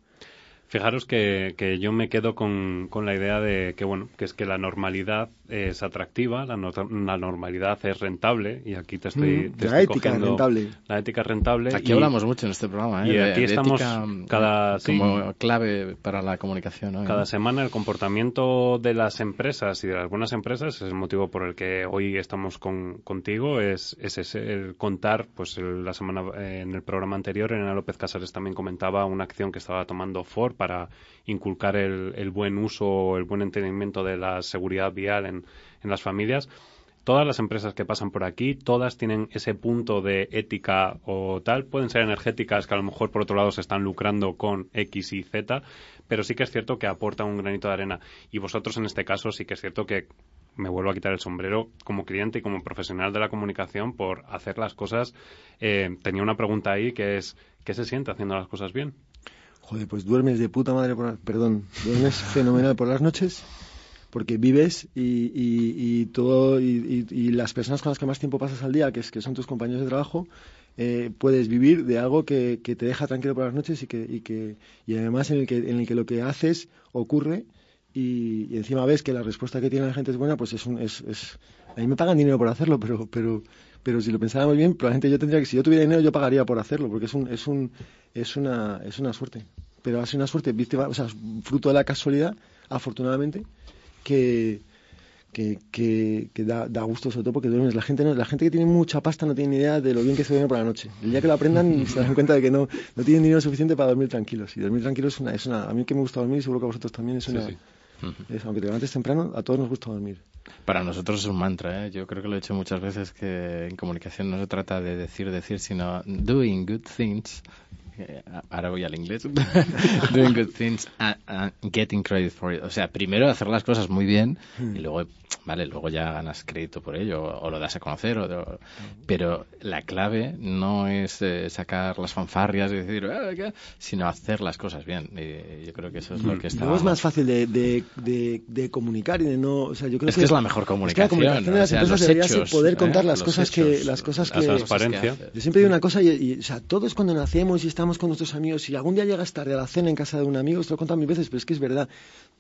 Fijaros que, que, yo me quedo con, con, la idea de que, bueno, que es que la normalidad es atractiva, la, la normalidad es rentable, y aquí te estoy, mm, La ética es rentable. La ética rentable. Aquí hablamos mucho en este programa, ¿eh? Y aquí estamos cada... Como clave para la comunicación, Cada semana el comportamiento de las empresas y de algunas empresas, es el motivo por el que hoy estamos con, contigo, es, es ese, el contar, pues la semana, en el programa anterior, Elena López Casares también comentaba una acción que estaba tomando Ford para inculcar el, buen uso, el buen entendimiento de la seguridad vial en, las familias todas las empresas que pasan por aquí, todas tienen ese punto de ética o tal. Pueden ser energéticas que a lo mejor por otro lado se están lucrando con X y Z, pero sí que es cierto que aportan un granito de arena. Y vosotros en este caso sí que es cierto que me vuelvo a quitar el sombrero como cliente y como profesional de la comunicación por hacer las cosas. Eh, tenía una pregunta ahí que es, ¿qué se siente haciendo las cosas bien? Joder, pues duermes de puta madre, por, perdón, duermes [LAUGHS] fenomenal por las noches porque vives y, y, todo y, las personas con las que más tiempo pasas al día, que, es, que son tus compañeros de trabajo, eh, puedes vivir de algo que, que, te deja tranquilo por las noches y que, y que y además en el que en el que lo que haces ocurre y, encima ves que la respuesta que tiene la gente es buena, pues es un es, es a mí me pagan dinero por hacerlo, pero pero pero si lo pensáramos bien, probablemente yo tendría que, si yo tuviera dinero, yo pagaría por hacerlo, porque es un, es un, es una, es una suerte. Pero ha sido una suerte, o sea, fruto de la casualidad, afortunadamente, que, que, que, da, da, gusto sobre todo porque duermes. La gente, no, la gente que tiene mucha pasta no tiene ni idea de lo bien que se duerme por la noche. El día que lo aprendan [LAUGHS] se dan cuenta de que no, no tienen dinero suficiente para dormir tranquilos. Y dormir tranquilos es una, es una, a mí que me gusta dormir y seguro que a vosotros también es una, aunque te levantes temprano, a todos nos gusta dormir. Para nosotros es un mantra, ¿eh? Yo creo que lo he hecho muchas veces que en comunicación no se trata de decir, decir, sino doing good things ahora voy al inglés, [LAUGHS] doing good things and, getting credit for it. O sea, primero hacer las cosas muy bien y luego, vale, luego ya ganas crédito por ello o, lo das a conocer. O, pero la clave no es eh, sacar las fanfarrias y decir, ah, sino hacer las cosas bien. Y yo creo que eso es lo que está. No es más fácil de, de, de, comunicar y de no. O sea, yo creo es que, es la mejor comunicación. Es que la comunicación de las empresas debería ser poder ¿eh? contar las, cosas que, las cosas que. La transparencia. Yo siempre digo una cosa y, y, o sea, todos cuando nacemos y estamos con nuestros amigos, si algún día llegas tarde a la cena en casa de un amigo, esto lo he contado mil veces, pero es que es verdad.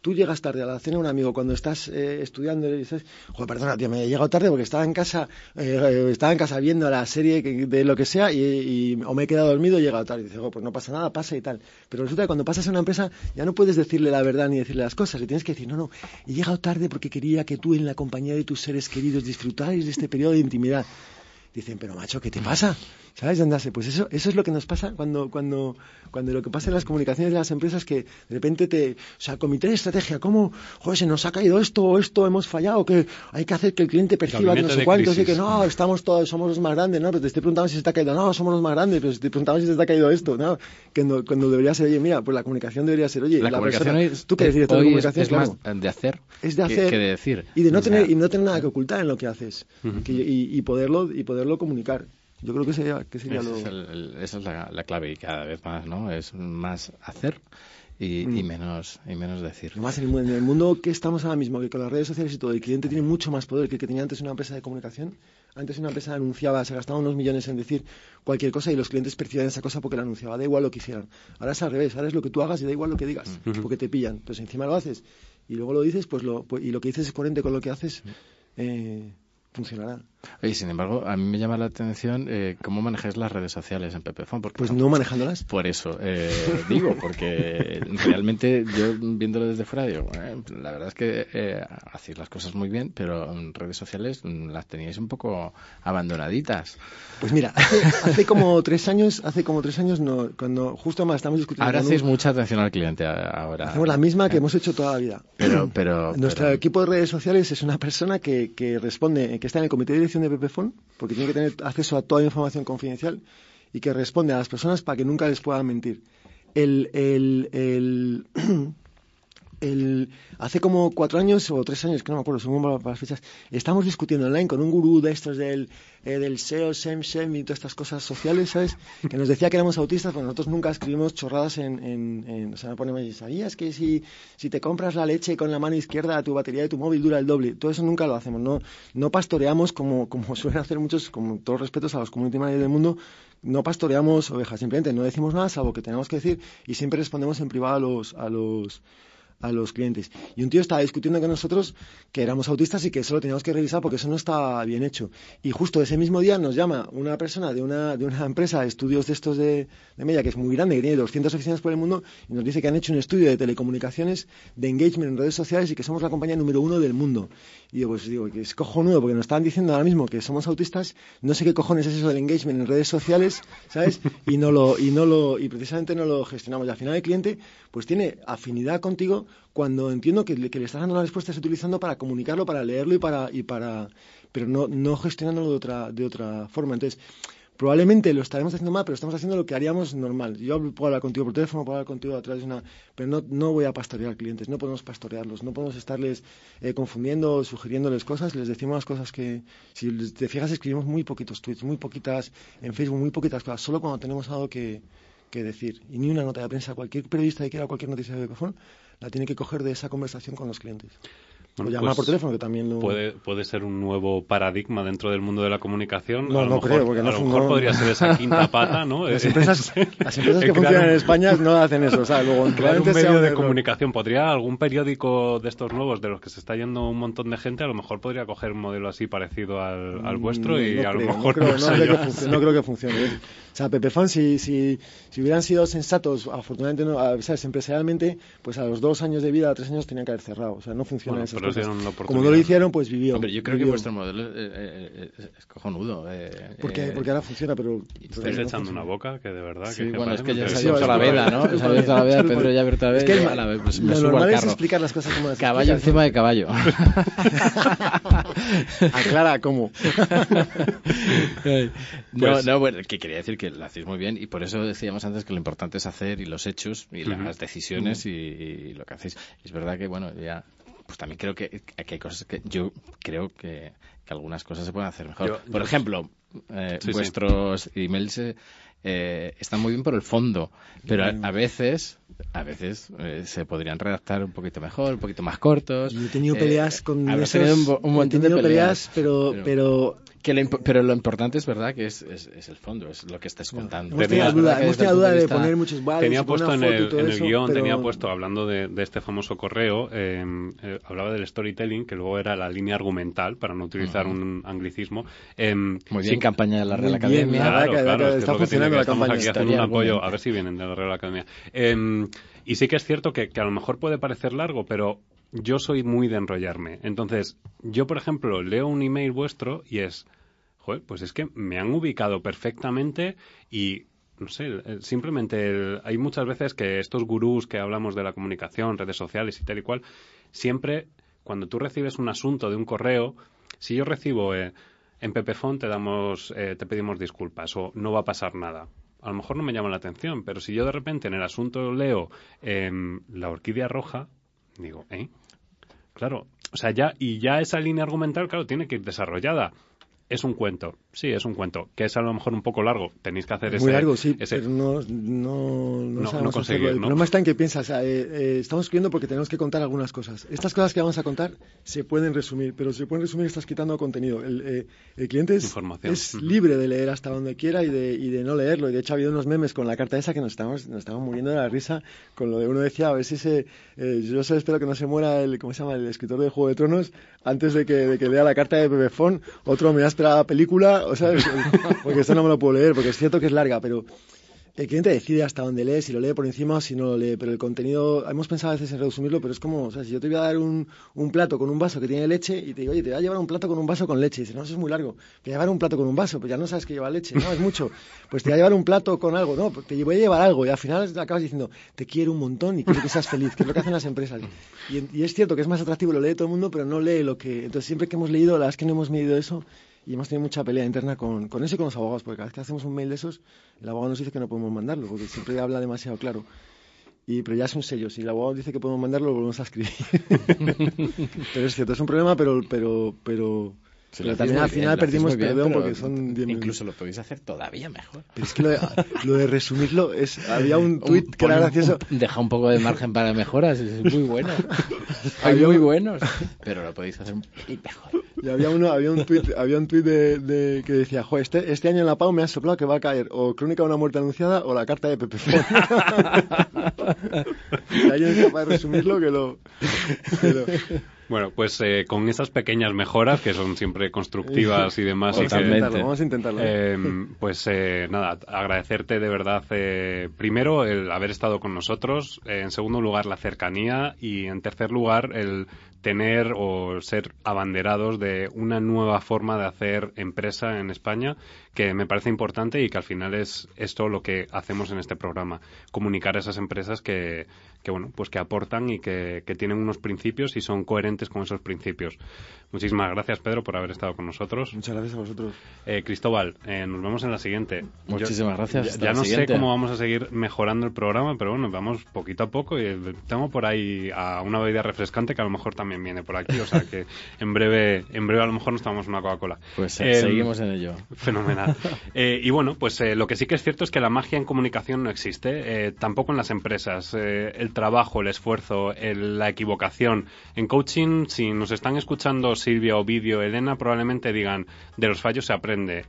Tú llegas tarde a la cena de un amigo cuando estás eh, estudiando y dices, joder, perdona, tío, me he llegado tarde porque estaba en casa, eh, estaba en casa viendo la serie de lo que sea y, o me he quedado dormido y he llegado tarde. Y dices, pues no pasa nada, pasa y tal. Pero resulta que cuando pasas en una empresa ya no puedes decirle la verdad ni decirle las cosas. Le tienes que decir, no, no, he llegado tarde porque quería que tú en la compañía de tus seres queridos disfrutarais de este periodo de intimidad. Dicen, pero macho, ¿qué te pasa? ¿Sabes dónde hace? Pues eso, eso es lo que nos pasa cuando, cuando, cuando lo que pasa en las comunicaciones de las empresas que de repente te, o sea, comité de estrategia, ¿cómo, joder, se nos ha caído esto o esto, hemos fallado, que hay que hacer que el cliente perciba que no sé cuántos y que no, estamos todos, somos los más grandes, ¿no? Pero te estoy preguntando si se está caído, no, somos los más grandes, pero te preguntaba si se está caído esto, ¿no? Que cuando debería ser, oye, mira, pues la comunicación debería ser, oye, la, comunicación persona, tú que eres director de comunicación, es, más de hacer, es de hacer que, de decir. Y de no tener, y no tener nada que ocultar en lo que haces, y, y poderlo, y poderlo comunicar. Yo creo que sería, que sería lo... esa es la, clave y cada vez más, ¿no? Es más hacer y, mm. menos y menos decir. Además, en el, mundo que estamos ahora mismo, que con las redes sociales y todo, el cliente tiene mucho más poder que el que tenía antes una empresa de comunicación. Antes una empresa anunciaba, se gastaba unos millones en decir cualquier cosa y los clientes percibían esa cosa porque la anunciaba, da igual lo que hicieran. Ahora es al revés, ahora es lo que tú hagas y da igual lo que digas, porque te pillan. Pues encima lo haces y luego lo dices, pues lo, pues, y lo que dices es coherente con lo que haces. Eh, funcionará. Oye, sin embargo, a mí me llama la atención eh, cómo manejáis las redes sociales en Pepefon. Pues no manejándolas. Por eso eh, [LAUGHS] digo, porque realmente yo viéndolo desde fuera digo, eh, la verdad es que eh, hacéis las cosas muy bien, pero en redes sociales las teníais un poco abandonaditas. Pues mira, hace, como tres años, hace como tres años, no, cuando justo más estamos discutiendo. Ahora hacéis mucha atención al cliente ahora. Hacemos la misma que hemos hecho toda la vida. Pero, pero. Nuestro equipo de redes sociales es una persona que, que responde, que está en el comité de de Pepefon, porque tiene que tener acceso a toda la información confidencial y que responde a las personas para que nunca les puedan mentir. El, el, [CLEARS THROAT] el, hace como cuatro años o tres años, que no me acuerdo, según las fechas, estamos discutiendo online con un gurú de estos del, eh, del SEO, SEM, SEM y todas estas cosas sociales, ¿sabes? Que nos decía que éramos autistas, pues nosotros nunca escribimos chorradas en, en, en o sea, ponemos, ¿sabías que si, si te compras la leche con la mano izquierda, tu batería de tu móvil dura el doble? Todo eso nunca lo hacemos, no, no pastoreamos como, como [LAUGHS] suelen hacer muchos, con todos respetos a los community del mundo, no pastoreamos ovejas, simplemente no decimos nada, salvo que tenemos que decir, y siempre respondemos en privado a los, a los a los clientes. Y un tío estaba discutiendo con nosotros que éramos autistas y que eso lo teníamos que revisar porque eso no está bien hecho. Y justo ese mismo día nos llama una persona de una, de una empresa de estudios de estos de, de media que es muy grande, que tiene 200 oficinas por el mundo, y nos dice que han hecho un estudio de telecomunicaciones, de engagement en redes sociales y que somos la compañía número uno del mundo. Y yo pues digo que es cojonudo porque nos están diciendo ahora mismo que somos autistas, no sé qué cojones es eso del engagement en redes sociales, ¿sabes? Y no lo, y no lo, y precisamente no lo gestionamos. Y al final el cliente pues tiene afinidad contigo cuando entiendo que, le estás dando la respuesta estás utilizando para comunicarlo, para leerlo y para, y para pero no, no gestionándolo de otra, de otra forma. Entonces, probablemente lo estaremos haciendo mal, pero estamos haciendo lo que haríamos normal. Yo puedo hablar contigo por teléfono, puedo hablar contigo a través de una... Pero no, no voy a pastorear clientes, no podemos pastorearlos, no podemos estarles eh, confundiendo, sugiriéndoles cosas, les decimos las cosas que... Si te fijas, escribimos muy poquitos tweets, muy poquitas en Facebook, muy poquitas cosas, solo cuando tenemos algo que, que decir. Y ni una nota de prensa. Cualquier periodista que quiera cualquier noticia de Bepefon la tiene que coger de esa conversación con los clientes. Bueno, llamar pues por teléfono, que también lo... puede, puede ser un nuevo paradigma dentro del mundo de la comunicación. No, no creo, porque a lo mejor podría ser esa [LAUGHS] quinta pata, ¿no? Las empresas, [LAUGHS] las empresas que funcionan en España [LAUGHS] no hacen eso. O sea, luego, crear un medio de comunicación. ¿Podría algún periódico de estos nuevos, de los que se está yendo un montón de gente, a lo mejor podría coger un modelo así parecido al, al vuestro y a lo mejor... No creo, no, creo que funcione, no creo que funcione. O sea, Pepefan, si, si, si hubieran sido sensatos, afortunadamente no, o sea, empresarialmente, pues a los dos años de vida, a tres años, tenían que haber cerrado. O sea, no funciona bueno, cosas. Como no lo hicieron, pues vivió. Hombre, yo creo vivió. que vuestro modelo es, eh, eh, es cojonudo. Eh, porque, porque ahora funciona, pero... Estáis echando una boca que de verdad... Sí, que bueno, es que ya se ha abierto la veda, ¿no? Se ha abierto la veda, Pedro ya ha abierto la veda. Es que la pues me lo subo normal al es carro. explicar las cosas como las Caballo encima de caballo. [LAUGHS] Aclara cómo. [LAUGHS] no, pues, no, bueno, que quería decir que lo hacéis muy bien y por eso decíamos antes que lo importante es hacer y los hechos y las decisiones y, y, lo que hacéis. Es verdad que, bueno, ya pues también creo que, que hay cosas que yo creo que, que, algunas cosas se pueden hacer mejor. Yo, Por yo, ejemplo, eh, sí, vuestros sí. emails eh, eh, están muy bien por el fondo, pero a, veces a veces eh, se podrían redactar un poquito mejor, un poquito más cortos. Yo he tenido peleas con esos, un, un montón de peleas, pero, pero pero lo importante es verdad que es, es, el fondo, es lo que estás contando. Hemos tenido duda, duda de, poner muchos vales, Tenía puesto en el, en el guion, tenía puesto, hablando de, de este famoso correo, em, eh, hablaba del storytelling, que luego era la línea argumental, para no utilizar un anglicismo. Eh, Muy bien, campaña de la Real Academia. Claro, claro, es está funcionando la campaña. aquí haciendo un apoyo, a ver si vienen de la Real Academia. Em, y sí que es cierto que, que a lo mejor puede parecer largo, pero yo soy muy de enrollarme. Entonces, yo, por ejemplo, leo un email vuestro y es, joder, pues es que me han ubicado perfectamente y no sé, simplemente hay muchas veces que estos gurús que hablamos de la comunicación, redes sociales y tal y cual, siempre cuando tú recibes un asunto de un correo, si yo recibo eh, en Pepefon te damos, eh, te pedimos disculpas o no va a pasar nada. A lo mejor no me llama la atención, pero si yo de repente en el asunto leo em, la orquídea roja, digo, ¿eh? Claro, o sea, ya, y ya esa línea argumental, claro, tiene que ir desarrollada. Es un cuento, sí, es un cuento, que es a lo mejor un poco largo. Tenéis que hacer ese. Muy largo, sí, pero no, no, no, no, conseguir, El problema está en que piensas, eh, eh, estamos escribiendo porque tenemos que contar algunas cosas. Estas cosas que vamos a contar se pueden resumir, pero se pueden resumir estás quitando contenido. El, eh, el cliente es, es libre de leer hasta donde quiera y de, y de no leerlo. Y de hecho ha habido unos memes con la carta esa que nos estamos, nos estamos muriendo de la risa con lo de uno decía, a ver si se. yo solo espero que no se muera el, ¿cómo se llama? El escritor de Juego de Tronos antes de que, de que lea la carta de Pepefón. Otro me esperaba la película, o sea, [LAUGHS] porque esto no me lo puedo leer, porque es cierto que es larga, pero el cliente decide hasta dónde lee, si lo lee por encima o si no lo lee, pero el contenido, hemos pensado a veces en resumirlo, pero es como, o sea, si yo te voy a dar un, un plato con un vaso que tiene leche y te digo, oye, te voy a llevar un plato con un vaso con leche, y dices, no, eso es muy largo, te voy a llevar un plato con un vaso, pues ya no sabes que lleva leche, no, es mucho, pues te voy a llevar un plato con algo, no, te voy a llevar algo, y al final acabas diciendo, te quiero un montón y quiero que seas feliz, que es lo que hacen las empresas. Y, y es cierto que es más atractivo, lo lee todo el mundo, pero no lee lo que, entonces siempre que hemos leído, la verdad es que no hemos medido eso, y hemos tenido mucha pelea interna con, con eso y con los abogados, porque cada vez que hacemos un mail de esos, el abogado nos dice que no podemos mandarlo, porque siempre habla demasiado claro. Y, pero ya es un sello, si el abogado dice que podemos mandarlo, lo volvemos a escribir. [LAUGHS] pero es cierto, es un problema, pero, pero, pero pero también al final perdimos perdón porque son Incluso lo podéis hacer todavía mejor. Pero es que lo de, resumirlo, es había un [LAUGHS] tuit que era gracioso. [LAUGHS] deja un poco de margen para mejoras, es muy bueno. [LAUGHS] Hay muy buenos, pero lo podéis hacer mejor. Y había, uno, había un tuit, había un tuit de, que decía, jo, este, este año en la PAU me ha soplado que va a caer o Crónica de una muerte anunciada o la carta de Pepe y alguien es capaz de resumirlo que lo... Bueno, pues eh, con esas pequeñas mejoras que son siempre constructivas y demás. vamos a intentarlo. Eh, pues eh, nada, agradecerte de verdad, primero, el haber estado con nosotros, en segundo lugar, la cercanía y en tercer lugar, el tener o ser abanderados de una nueva forma de hacer empresa en España que me parece importante y que al final es esto lo que hacemos en este programa, comunicar a esas empresas que, que bueno, pues que aportan y que, que, tienen unos principios y son coherentes con esos principios. Muchísimas gracias, Pedro, por haber estado con nosotros. Muchas gracias a vosotros. Eh, Cristóbal, eh, nos vemos en la siguiente. Muchísimas gracias. Ya, no sé cómo vamos a seguir mejorando el programa, pero bueno, vamos poquito a poco y tengo por ahí a una bebida refrescante que a lo mejor también viene por aquí, o sea que en breve, en breve a lo mejor nos tomamos una Coca-Cola. Pues eh, seguimos en ello. Fenomenal. [LAUGHS] y bueno, pues lo que sí que es cierto es que la magia en comunicación no existe, tampoco en las empresas. el trabajo, el esfuerzo, la equivocación. En coaching, si nos están escuchando Silvia, Ovidio, Elena, probablemente digan, de los fallos se aprende.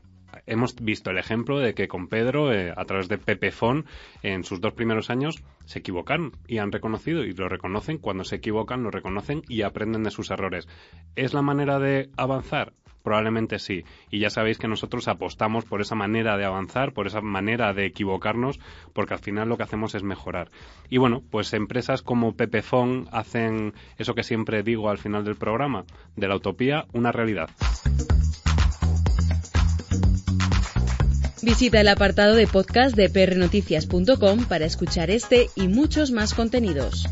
Hemos visto el ejemplo de que con Pedro, eh, a través de Pepefon, en sus dos primeros años, se equivocaron y han reconocido y lo reconocen. Cuando se equivocan, lo reconocen y aprenden de sus errores. ¿Es la manera de avanzar? Probablemente sí. Y ya sabéis que nosotros apostamos por esa manera de avanzar, por esa manera de equivocarnos, porque al final lo que hacemos es mejorar. Y bueno, pues empresas como Pepefon hacen eso que siempre digo al final del programa, de la utopía una realidad. Visita el apartado de podcast de prnoticias.com para escuchar este y muchos más contenidos.